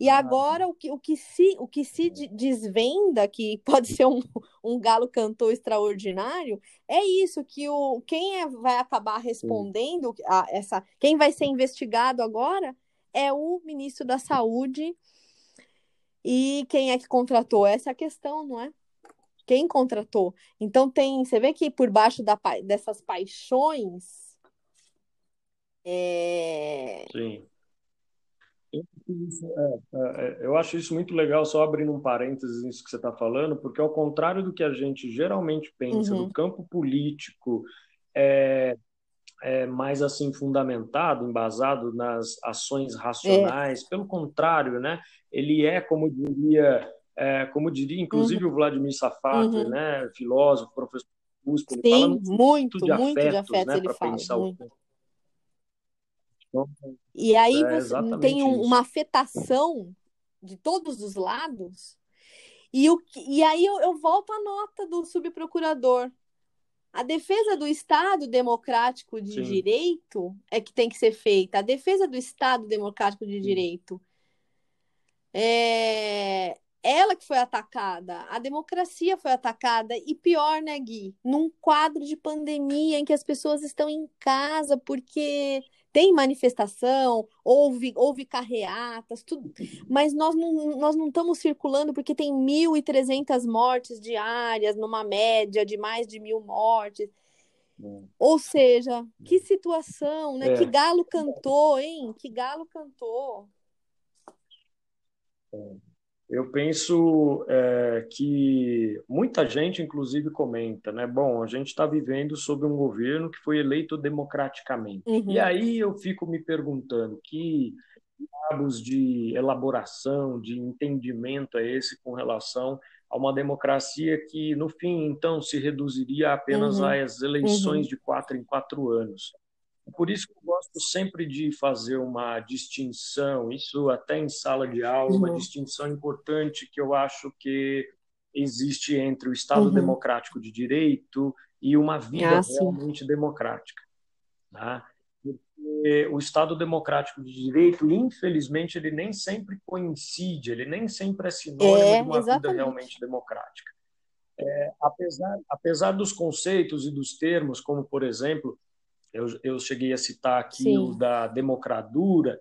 E agora o que, o que, se, o que se desvenda, que pode ser um, um galo cantor extraordinário, é isso, que o, quem é, vai acabar respondendo a essa. Quem vai ser investigado agora é o ministro da Saúde, E quem é que contratou? Essa é a questão, não é? Quem contratou? Então tem, você vê que por baixo da, dessas paixões é... Sim. É, é, eu acho isso muito legal, só abrindo um parênteses nisso que você está falando, porque ao contrário do que a gente geralmente pensa uhum. no campo político, é, é, mais assim fundamentado, embasado nas ações racionais, é. pelo contrário, né? Ele é, como diria, é, como diria inclusive uhum. o Vladimir Safater, uhum. né? Filósofo, professor USP, ele Sim, fala muito, muito de afetos, muito de afetos né? Para pensar muito. o e aí é você tem um, uma afetação de todos os lados. E, o, e aí eu, eu volto à nota do subprocurador. A defesa do Estado democrático de Sim. direito é que tem que ser feita. A defesa do Estado democrático de direito. É ela que foi atacada, a democracia foi atacada, e pior, né, Gui? Num quadro de pandemia em que as pessoas estão em casa porque tem manifestação, houve, houve carreatas, tudo, mas nós não, nós não estamos circulando porque tem 1.300 mortes diárias, numa média de mais de mil mortes. É. Ou seja, que situação, né? É. Que galo cantou, hein? Que galo cantou. É. Eu penso é, que muita gente, inclusive, comenta, né? Bom, a gente está vivendo sob um governo que foi eleito democraticamente. Uhum. E aí eu fico me perguntando que dados de elaboração, de entendimento é esse com relação a uma democracia que, no fim, então, se reduziria apenas uhum. às eleições uhum. de quatro em quatro anos. Por isso que eu gosto sempre de fazer uma distinção, isso até em sala de aula, uhum. uma distinção importante que eu acho que existe entre o Estado uhum. democrático de direito e uma vida ah, realmente democrática. Tá? Porque o Estado democrático de direito, infelizmente, ele nem sempre coincide, ele nem sempre é sinônimo é, de uma exatamente. vida realmente democrática. É, apesar, apesar dos conceitos e dos termos, como, por exemplo, eu, eu cheguei a citar aqui Sim. o da democradura,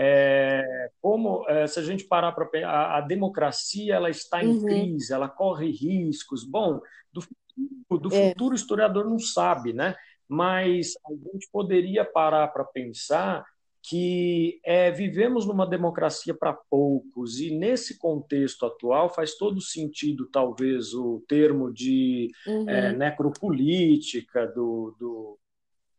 é, como é, se a gente parar para a, a democracia ela está em uhum. crise, ela corre riscos. Bom, do, do é. futuro o historiador não sabe, né? Mas a gente poderia parar para pensar que é, vivemos numa democracia para poucos e nesse contexto atual faz todo sentido talvez o termo de é, uhum. é, necropolítica do, do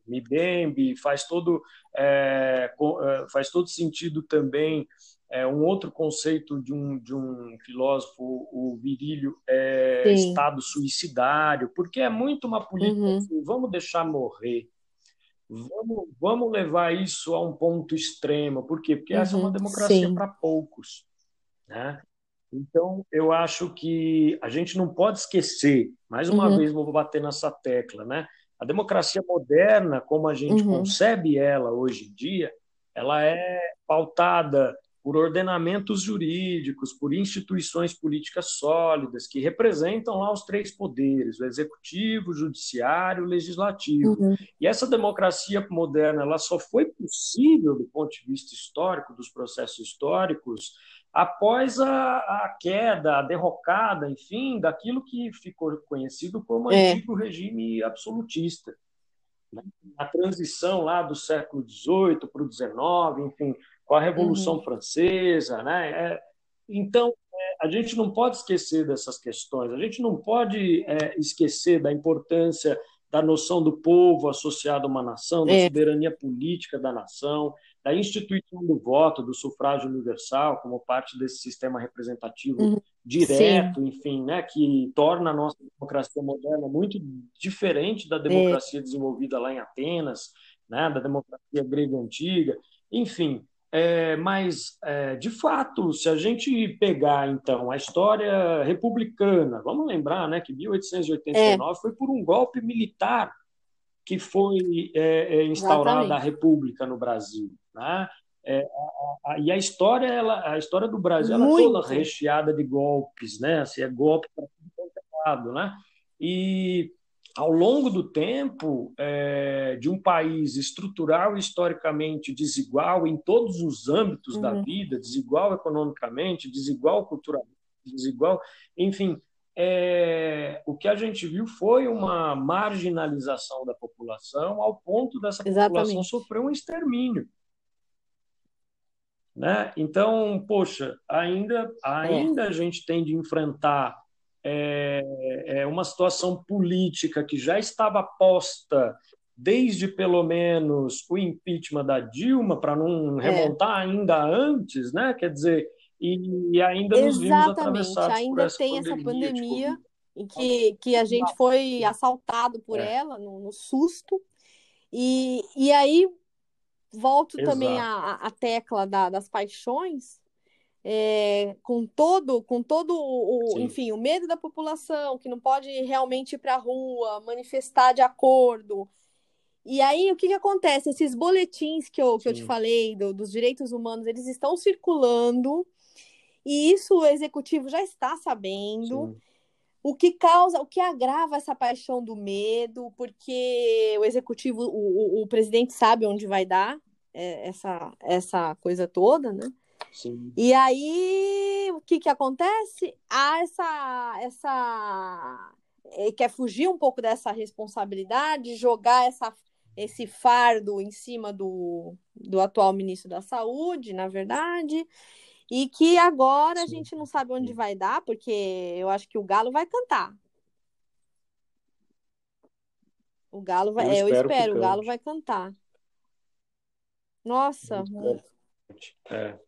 Mbembe, faz todo, é, é, faz todo sentido também é, um outro conceito de um, de um filósofo, o Virílio, é Sim. estado suicidário, porque é muito uma política uhum. assim, vamos deixar morrer, vamos, vamos levar isso a um ponto extremo, por quê? Porque uhum. essa é uma uhum. democracia para poucos, né? Então, eu acho que a gente não pode esquecer, mais uma uhum. vez vou bater nessa tecla, né? A democracia moderna, como a gente uhum. concebe ela hoje em dia, ela é pautada por ordenamentos jurídicos, por instituições políticas sólidas que representam lá os três poderes, o executivo, o judiciário, o legislativo. Uhum. E essa democracia moderna, ela só foi possível do ponto de vista histórico, dos processos históricos, após a, a, queda, a derrocada, enfim, daquilo que ficou conhecido como é. antigo regime absolutista. Né? A transição lá do século XVIII para o XIX, enfim, com a Revolução uhum. Francesa. Né? É, então, é, a gente não pode esquecer dessas questões, a gente não pode é, esquecer da importância da noção do povo associado a uma nação, da é. soberania política da nação, da instituição do voto, do sufrágio universal, como parte desse sistema representativo uhum. direto, Sim. enfim, né, que torna a nossa democracia moderna muito diferente da democracia é. desenvolvida lá em Atenas, né, da democracia grega antiga, enfim. É, mas, é, de fato, se a gente pegar, então, a história republicana, vamos lembrar né, que 1889 é. foi por um golpe militar que foi é, é, instaurada Exatamente. a República no Brasil. Né? É, a, a, e a história, ela, a história do Brasil ela é toda recheada de golpes, né? Assim, é golpe para tudo é lado, né? E ao longo do tempo, é, de um país estrutural e historicamente desigual em todos os âmbitos uhum. da vida, desigual economicamente, desigual culturalmente, desigual, enfim, é, o que a gente viu foi uma marginalização da população ao ponto dessa Exatamente. população sofrer um extermínio. Né? Então, poxa, ainda, ainda é. a gente tem de enfrentar é, é uma situação política que já estava posta desde pelo menos o impeachment da Dilma, para não é. remontar ainda antes, né? Quer dizer, e, e ainda nos Exatamente. vimos atravessados ainda por essa tem pandemia, essa pandemia tipo, em que, que a gente foi assaltado por é. ela no, no, susto. E, e aí volto Exato. também à, à tecla da, das paixões, é, com todo, com todo o, Sim. enfim, o medo da população que não pode realmente ir para a rua, manifestar de acordo. E aí, o que, que acontece? Esses boletins que eu, que eu te falei do, dos direitos humanos, eles estão circulando, e isso o executivo já está sabendo. Sim. O que causa, o que agrava essa paixão do medo, porque o executivo, o, o, o presidente sabe onde vai dar é, essa, essa coisa toda, né? Sim. E aí, o que que acontece? Há essa, essa ele quer fugir um pouco dessa responsabilidade, jogar essa, esse fardo em cima do, do atual ministro da Saúde, na verdade, e que agora Sim. a gente não sabe onde vai dar, porque eu acho que o Galo vai cantar. O Galo vai, eu, é, eu espero, espero o Galo vai cantar. Nossa. É.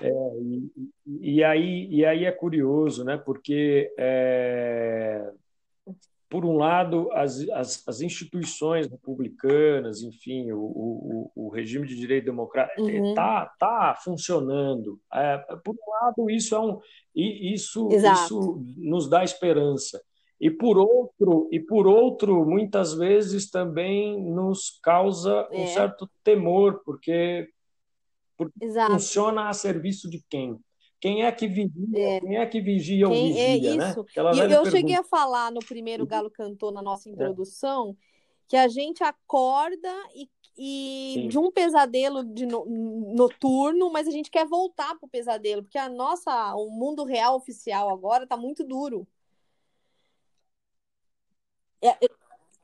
É, e, e, aí, e aí é curioso, né? porque, é, por um lado, as, as, as, instituições republicanas, enfim, o, o, o regime de direito democrático está uhum. tá, tá funcionando. É, por um lado, isso, é um, isso, isso nos dá esperança. E por outro, e por outro, muitas vezes também nos causa um é. certo temor, porque porque Exato. funciona a serviço de quem? Quem é que vigia? É. Quem é que vigia ou quem, vigia, é isso. Né? E eu pergunta. cheguei a falar no primeiro Galo Cantou, na nossa é. introdução, é. que a gente acorda e, e de um pesadelo de no, noturno, mas a gente quer voltar para o pesadelo, porque a nossa, o mundo real oficial agora está muito duro. É,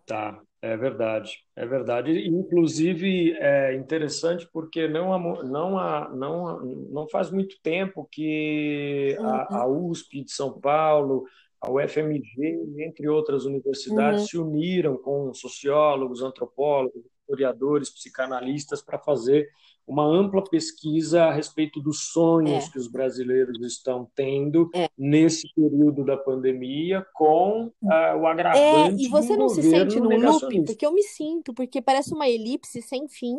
Tá, é verdade, é verdade. Inclusive é interessante porque não não não não faz muito tempo que a, uhum. a USP de São Paulo, a UFMG, entre outras universidades, uhum. se uniram com sociólogos, antropólogos, historiadores, psicanalistas para fazer uma ampla pesquisa a respeito dos sonhos é. que os brasileiros estão tendo é. nesse período da pandemia, com uh, o agravante. É, e você não se sente num loop? Porque eu me sinto, porque parece uma elipse sem fim.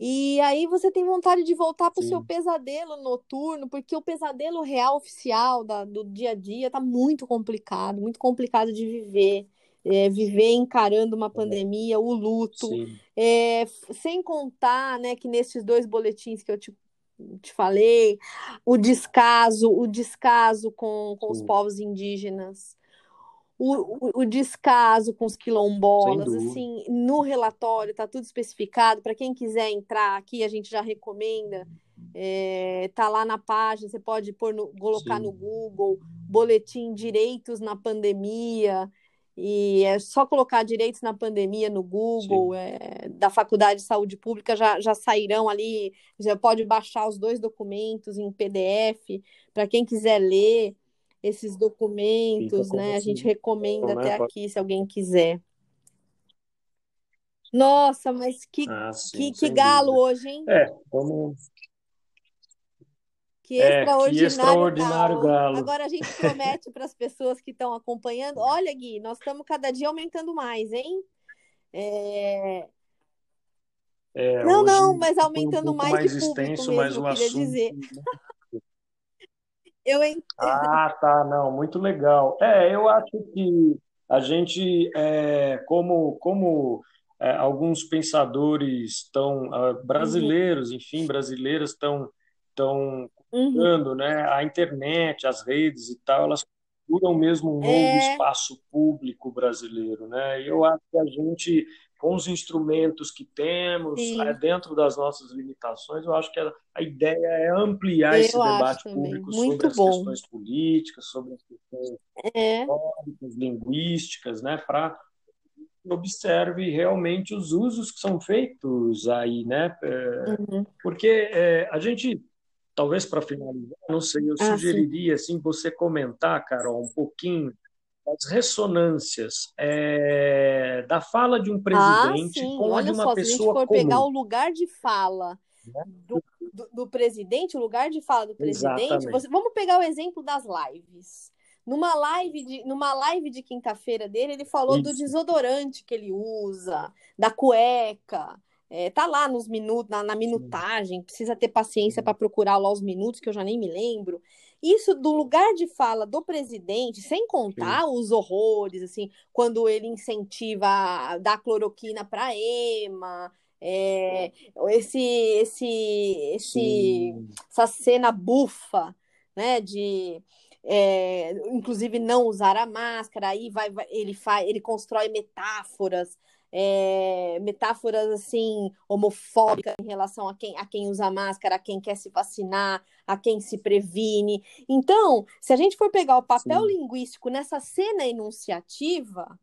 E aí você tem vontade de voltar para o seu pesadelo noturno, porque o pesadelo real oficial da, do dia a dia está muito complicado, muito complicado de viver é, viver encarando uma pandemia, o luto, é, sem contar né, que nesses dois boletins que eu te, te falei, o descaso, o descaso com, com os povos indígenas, o, o, o, descaso com os quilombolas, assim, no relatório está tudo especificado. Para quem quiser entrar aqui, a gente já recomenda. É, tá lá na página, você pode pôr no, colocar Sim. no Google boletim direitos na pandemia. E é só colocar direitos na pandemia no Google, é, da Faculdade de Saúde Pública, já, já sairão ali. Já pode baixar os dois documentos em PDF, para quem quiser ler esses documentos, né? A gente recomenda né? até aqui, se alguém quiser. Nossa, mas que, ah, sim, que, que galo dúvida. hoje, hein? É, vamos, que é, extraordinário, que extraordinário galo. galo. Agora a gente promete para as pessoas que estão acompanhando: olha, Gui, nós estamos cada dia aumentando mais, hein? É... É, não, não, mas aumentando um mais, mais de público extenso, mesmo, mas o assunto... dizer. eu ent... Ah, tá, não, muito legal. É, eu acho que a gente, é, como, como é, alguns pensadores estão, uh, brasileiros, uhum. enfim, brasileiras estão estão uhum. né? A internet, as redes e tal, elas configuram mesmo um novo é... espaço público brasileiro, né? Eu acho que a gente com os instrumentos que temos, é, dentro das nossas limitações, eu acho que a, a ideia é ampliar eu esse debate público sobre as bom. questões políticas, sobre as questões é. históricas, linguísticas, né, para observe realmente os usos que são feitos aí, né? É, uhum. Porque é, a gente, talvez para finalizar, não sei, eu ah, sugeriria assim você comentar, Carol, um pouquinho as ressonâncias é, da fala de um ah, presidente ah, com a de uma só, pessoa se a gente for comum. pegar o lugar de fala né? do, do, do, presidente, o lugar de fala do presidente, você, vamos pegar o exemplo das lives. Numa live de, numa live de quinta-feira dele, ele falou Isso. do desodorante que ele usa, da cueca. É, tá lá nos minutos, na, na minutagem, precisa ter paciência para procurar lá os minutos, que eu já nem me lembro. Isso do lugar de fala do presidente, sem contar Sim. os horrores, assim, quando ele incentiva a dar cloroquina para EMA, é, esse, esse, esse, essa cena bufa, né, de é, inclusive não usar a máscara, aí vai, vai, ele faz, ele constrói metáforas é, metáforas assim homofóbicas em relação a quem, a quem usa máscara, a quem quer se vacinar, a quem se previne. Então, se a gente for pegar o papel Sim. linguístico nessa cena enunciativa,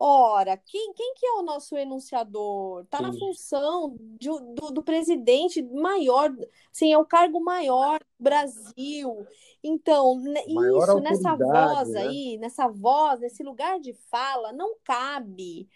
Ora, quem, quem que é o nosso enunciador? Está na função de, do, do, presidente maior, sim, é o cargo maior do Brasil. Então, maior isso, nessa voz né? aí, nessa voz, nesse lugar de fala, não cabe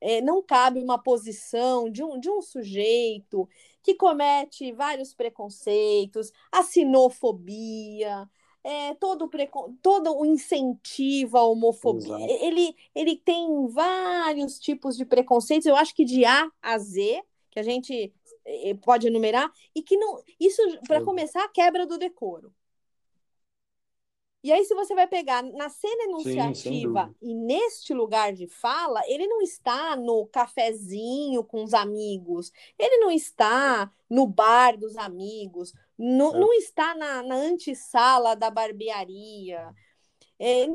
é, não cabe uma posição de um, de um sujeito que comete vários preconceitos, a sinofobia, é, todo, precon... todo o incentivo à homofobia. Ele, ele tem vários tipos de preconceitos, eu acho que de A a Z, que a gente é, pode enumerar, e que não. Isso, para começar, a quebra do decoro. E aí, se você vai pegar na cena enunciativa Sim, e neste lugar de fala, ele não está no cafezinho com os amigos, ele não está no bar dos amigos, no, é. não está na, na antessala da barbearia. É...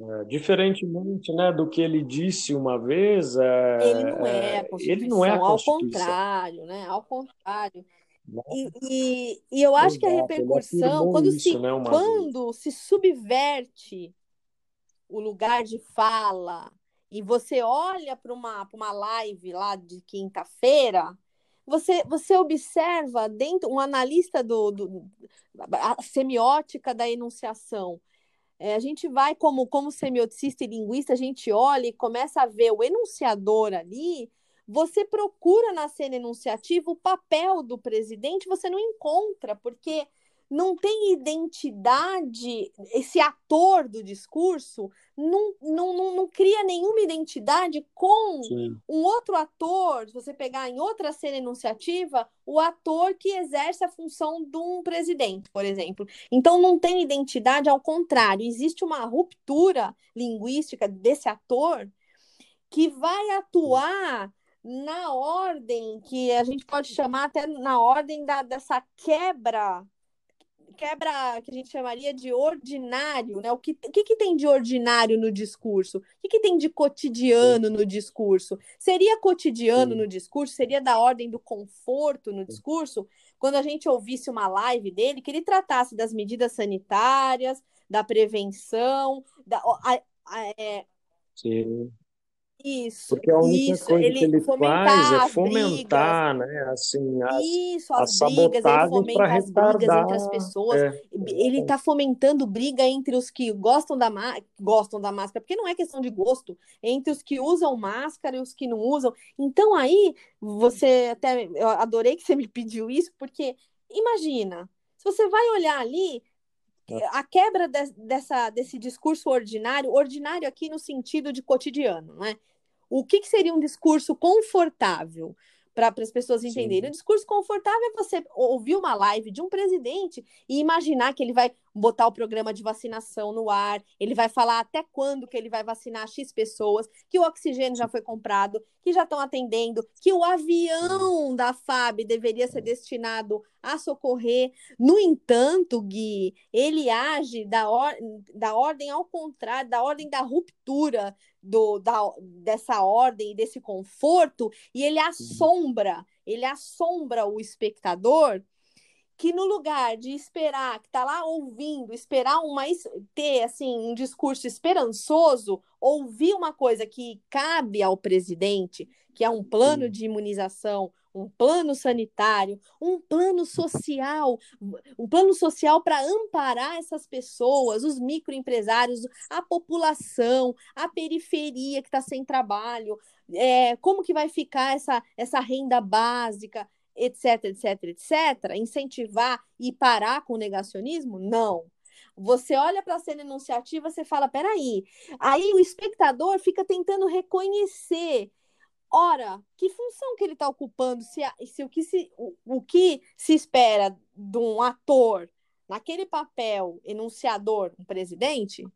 É, diferentemente né, do que ele disse uma vez, é, ele não é a Constituição, ele não é a Constituição. ao contrário, né? Ao contrário. E, e, e, eu acho Exato, que a repercussão, quando, isso, se, né, quando se subverte o lugar de fala e você olha para uma, uma live lá de quinta-feira, você, você observa dentro um analista do, do a semiótica da enunciação. É, a gente vai, como, como semioticista e linguista, a gente olha e começa a ver o enunciador ali você procura na cena enunciativa o papel do presidente, você não encontra, porque não tem identidade, esse ator do discurso não, não, não, não cria nenhuma identidade com Sim. um outro ator. Se você pegar em outra cena enunciativa, o ator que exerce a função de um presidente, por exemplo. Então não tem identidade, ao contrário, existe uma ruptura linguística desse ator que vai atuar na ordem que a gente pode chamar até na ordem da, dessa quebra quebra que a gente chamaria de ordinário, né? O que, o que, que tem de ordinário no discurso? O que, que tem de cotidiano no discurso? Seria cotidiano no discurso? Seria da ordem do conforto no discurso? Quando a gente ouvisse uma live dele, que ele tratasse das medidas sanitárias, da prevenção, da, a, a, é, Sim. Isso. Porque a única isso, coisa ele que ele faz é fomentar, brigas, né? Assim, as, isso, as, as brigas, ele fomenta as brigas entre as pessoas. É, ele está fomentando briga entre os que gostam da, gostam da máscara, porque não é questão de gosto, entre os que usam máscara e os que não usam. Então, aí, você até. Eu adorei que você me pediu isso, porque imagina, se você vai olhar ali, é. a quebra de, dessa, desse discurso ordinário, ordinário aqui no sentido de cotidiano, né? O que, que seria um discurso confortável? para as pessoas entenderem. Sim. O discurso confortável é você ouvir uma live de um presidente e imaginar que ele vai botar o programa de vacinação no ar, ele vai falar até quando que ele vai vacinar X pessoas, que o oxigênio já foi comprado, que já estão atendendo, que o avião da FAB deveria ser destinado a socorrer. No entanto, Gui, ele age da, or da ordem ao contrário, da ordem da ruptura do, da, dessa ordem, desse conforto, e ele assombra, ele assombra o espectador que no lugar de esperar, que está lá ouvindo, esperar uma ter assim um discurso esperançoso, ouvir uma coisa que cabe ao presidente, que é um plano de imunização, um plano sanitário, um plano social, um plano social para amparar essas pessoas, os microempresários, a população, a periferia que está sem trabalho, é, como que vai ficar essa, essa renda básica, etc, etc, etc, incentivar e parar com o negacionismo? Não. Você olha para a cena enunciativa, você fala, peraí. Aí o espectador fica tentando reconhecer. Ora, que função que ele está ocupando? Se, se, o, que se o, o que se espera de um ator naquele papel enunciador, um presidente,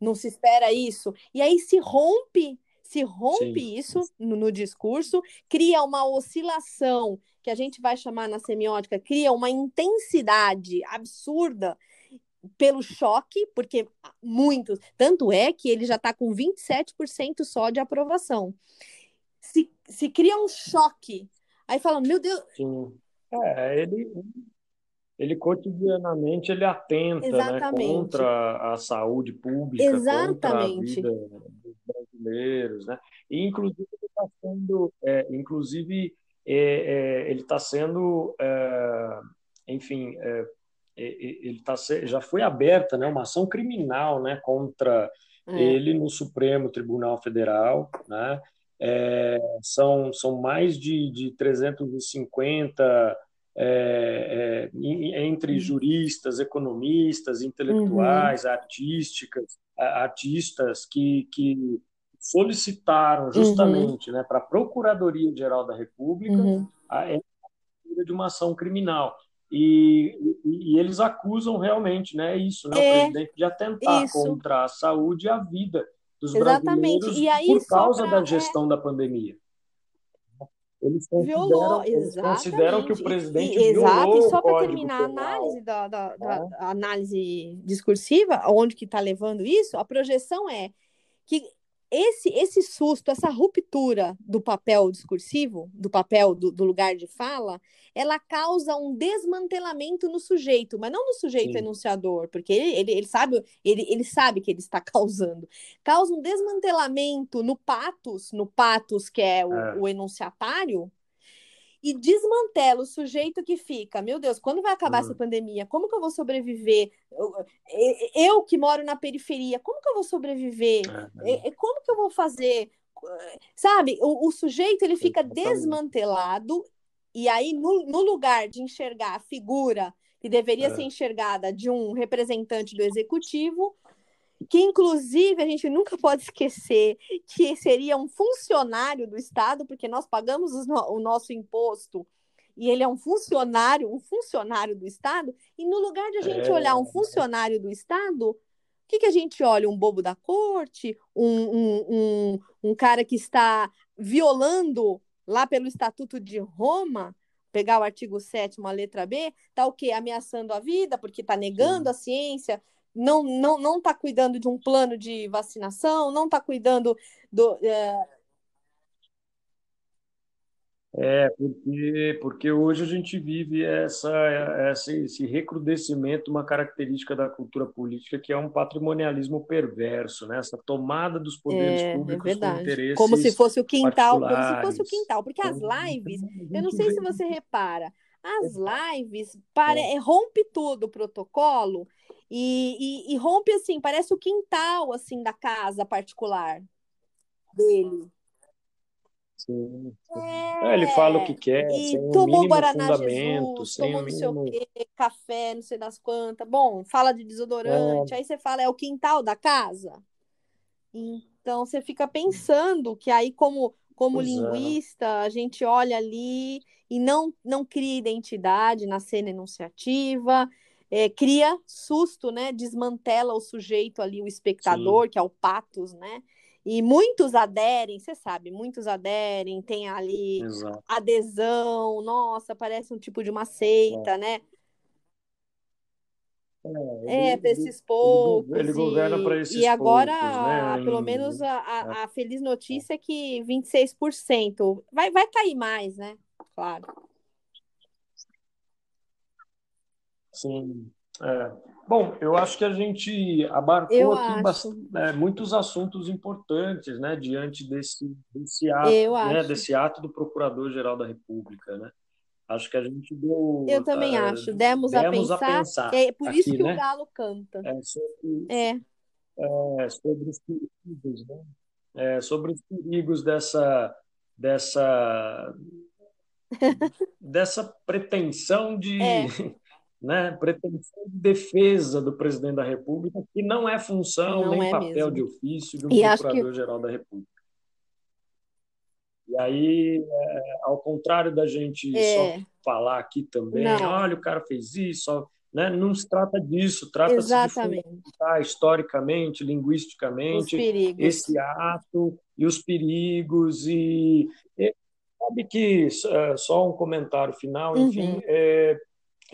não se espera isso. E aí se rompe se rompe Sim. isso no, no, discurso, cria uma oscilação que a gente vai chamar na semiótica, cria uma intensidade absurda pelo choque, porque muitos, tanto é que ele já está com 27% só de aprovação. Se, se cria um choque, aí fala, meu Deus. Sim. É, ele, ele cotidianamente ele atenta né, contra a saúde pública, Exatamente. contra a vida dos brasileiros, né? E inclusive ele está sendo, é, inclusive é, é, ele está sendo, é, enfim, é, é, ele tá, já foi aberta, né, uma ação criminal, né, contra ele no Supremo Tribunal Federal, né? são, são mais de, de 350 é, é, entre uhum. juristas, economistas, intelectuais, uhum. artísticas, artistas que, que solicitaram justamente uhum. né, para a Procuradoria-Geral da República uhum. a de uma ação criminal. E, e, e, eles acusam realmente né, isso, né, é, o presidente de atentar isso. contra a saúde e a vida dos Exatamente. brasileiros aí, por causa pra... da gestão é... da pandemia. Eles consideram, violou, eles consideram que o presidente e, violou Exato, e só para terminar a análise da, da, da é. análise discursiva, onde que está levando isso, a projeção é que esse, esse susto, essa ruptura do papel discursivo, do papel do, do, lugar de fala, ela causa um desmantelamento no sujeito, mas não no sujeito Sim. enunciador, porque ele, ele, ele, sabe, ele, ele sabe que ele está causando. Causa um desmantelamento no patos, no patos que é o, é. o enunciatário, e desmantela o sujeito que fica, meu Deus, quando vai acabar uhum. essa pandemia? Como que eu vou sobreviver? Eu, eu, que moro na periferia, como que eu vou sobreviver? É, como que eu vou fazer? Sabe, o, o sujeito ele fica desmantelado e aí no, no, lugar de enxergar a figura que deveria é. ser enxergada de um representante do executivo, que inclusive a gente nunca pode esquecer que seria um funcionário do Estado, porque nós pagamos o nosso imposto e ele é um funcionário, um funcionário do Estado, e no lugar de a gente é... olhar um funcionário do Estado, o que, que a gente olha? Um bobo da corte, um, um, um, um cara que está violando lá pelo Estatuto de Roma, pegar o artigo 7 a letra B, tá o quê? Ameaçando a vida, porque está negando Sim. a ciência, não não não está cuidando de um plano de vacinação, não está cuidando do é... é... porque porque hoje a gente vive essa, essa esse recrudescimento, uma característica da cultura política que é um patrimonialismo perverso, né? Essa tomada dos poderes é, é públicos é com interesses como se fosse o quintal, como se fosse o quintal, porque as lives, eu não sei se você repara, as lives para, rompe todo o protocolo e, e, e, rompe assim, parece o quintal assim da casa particular dele. Sim. É, é ele fala o que quer, e sem tomou Guaraná Jesus, tomou não sei o quê, café, não sei das quantas. Bom, fala de desodorante, é. aí você fala, é o quintal da casa. Então você fica pensando que aí, como, como é. linguista, a gente olha ali e não, não cria identidade na cena enunciativa, é, cria susto, né? Desmantela o sujeito ali, o espectador, Sim. que é o patos, né? E muitos aderem, você sabe, muitos aderem, tem ali Exato. adesão, nossa, parece um tipo de uma seita, é. né? É, é para esses poucos. Ele, e, governa para esses E agora, poucos, né? pelo menos, a, a, é. a, feliz notícia é que 26%. Vai, vai cair mais, né? Claro. Sim. É. Bom, eu acho que a gente abarcou eu aqui é, muitos assuntos importantes, né, diante desse, desse ato, né, desse ato do Procurador-Geral da República, né? Acho que a gente deu. Eu também uh, acho. Demos, demos a, pensar, a pensar. É por aqui, isso que né? o Galo canta. É sobre, é. É, sobre os perigos, né? É, sobre os perigos dessa, dessa, dessa pretensão de. Né, pretensão de defesa do presidente da República, que não é função não nem é papel mesmo. de ofício de um procurador-geral que... da República. E aí, é, ao contrário da gente é. só falar aqui também, não. olha, o cara fez isso, né? não se trata disso, trata-se de fundamentar historicamente, linguisticamente, esse ato e os perigos. E, e sabe que, é, só um comentário final, enfim, uhum. é,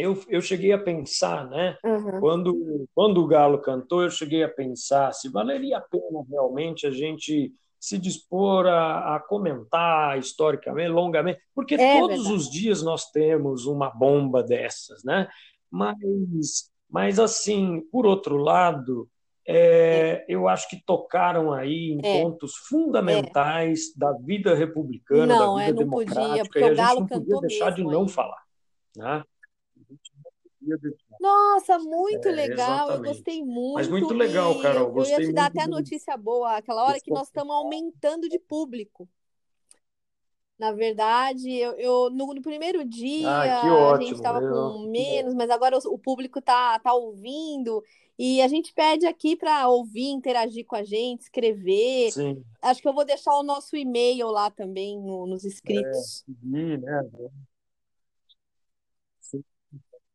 eu, eu cheguei a pensar, né? Uhum. Quando, quando o Galo cantou, eu cheguei a pensar se valeria a pena realmente a gente se dispor a, a comentar historicamente, longamente, porque é todos verdade. os dias nós temos uma bomba dessas, né? Mas, mas assim, por outro lado, é, é. eu acho que tocaram aí em é. pontos fundamentais da vida republicana, não, da vida é, não democrática, podia, porque e a gente não podia deixar de não falar. Né? Nossa, muito é, legal, exatamente. eu gostei muito. Mas muito legal, Carol. Eu, eu ia te dar até a notícia boa, aquela hora que nós estamos aumentando de público. Na verdade, eu, eu no, no, primeiro dia ah, ótimo, a gente estava com menos, mas agora o, o, público tá, tá ouvindo e a gente pede aqui para ouvir, interagir com a gente, escrever. Sim. Acho que eu vou deixar o nosso e-mail lá também no, nos inscritos. É, né?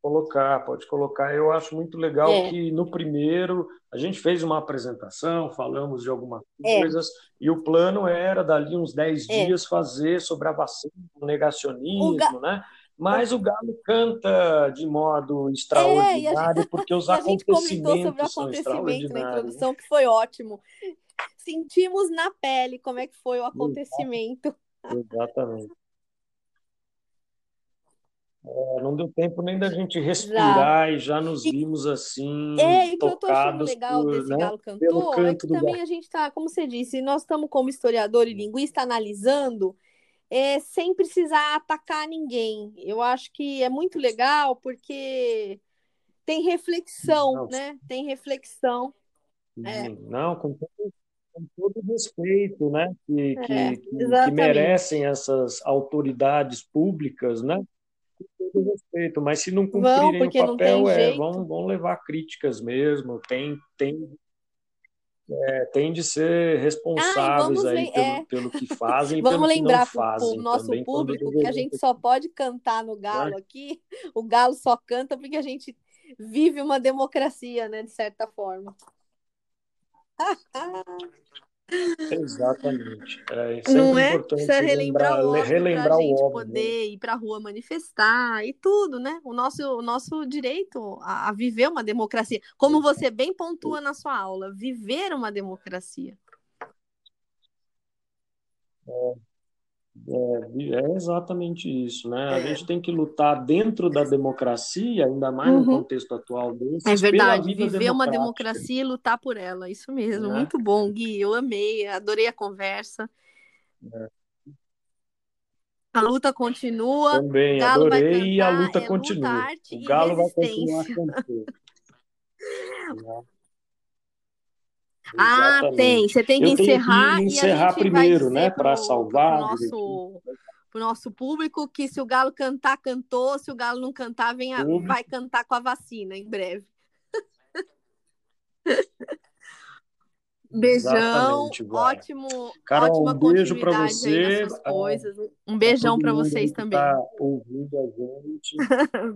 Colocar, pode colocar. Eu acho muito legal é. que no primeiro a gente fez uma apresentação, falamos de algumas é. coisas, e o plano era, dali uns 10 é. dias, fazer sobre a vacina, o negacionismo, o ga... né? Mas o Galo canta de modo extraordinário, gente... porque os acontecimentos a gente comentou sobre o acontecimento na introdução, que foi ótimo. Sentimos na pele como é que foi o acontecimento. Exatamente. É, não deu tempo nem da gente respirar já. e já nos vimos assim. É, e o que eu tô achando legal por, desse né, Galo Cantor é que também a gente está, como você disse, nós estamos como historiador e linguista analisando é, sem precisar atacar ninguém. Eu acho que é muito legal porque tem reflexão, não, né? Tem reflexão. É. Não, com todo, com todo respeito, né? Que, é, que, que, merecem essas autoridades públicas, né? Com todo respeito, mas se não cumprirem vão, o papel, é, vão, vão levar críticas mesmo, tem, tem, é, tem de ser responsáveis aí pelo, é. pelo, que fazem vamos pelo lembrar para o nosso público que a gente só pode cantar no galo aqui, o galo só canta porque a gente vive uma democracia, né, de certa forma. Exatamente. É não é? importante Precisa relembrar lembrar, o óbvio relembrar o gente óbvio. poder ir para a rua manifestar e tudo, né? O nosso, o nosso direito a, a viver uma democracia. Como você bem pontua na sua aula, viver uma democracia. É. É, é, exatamente isso, né? A gente tem que lutar dentro da democracia, ainda mais uhum. no contexto atual desse. É verdade, viver uma democracia e lutar por ela, isso mesmo. É. Muito bom, Gui, eu amei, adorei a conversa. É. A luta continua. Também, adorei cantar, e a luta é continua. Luta, o Galo vai continuar cantando. Ah, tem. Você tem que eu encerrar. Que encerrar primeiro, né? Para salvar. Para o nosso, nosso público que se o Galo cantar, cantou. Se o Galo não cantar, vem a, vai cantar com a vacina em breve. Beijão, ótimo, Carol, ótima um beijo para você. coisas. Um beijão para vocês também. Tá ouvindo a gente.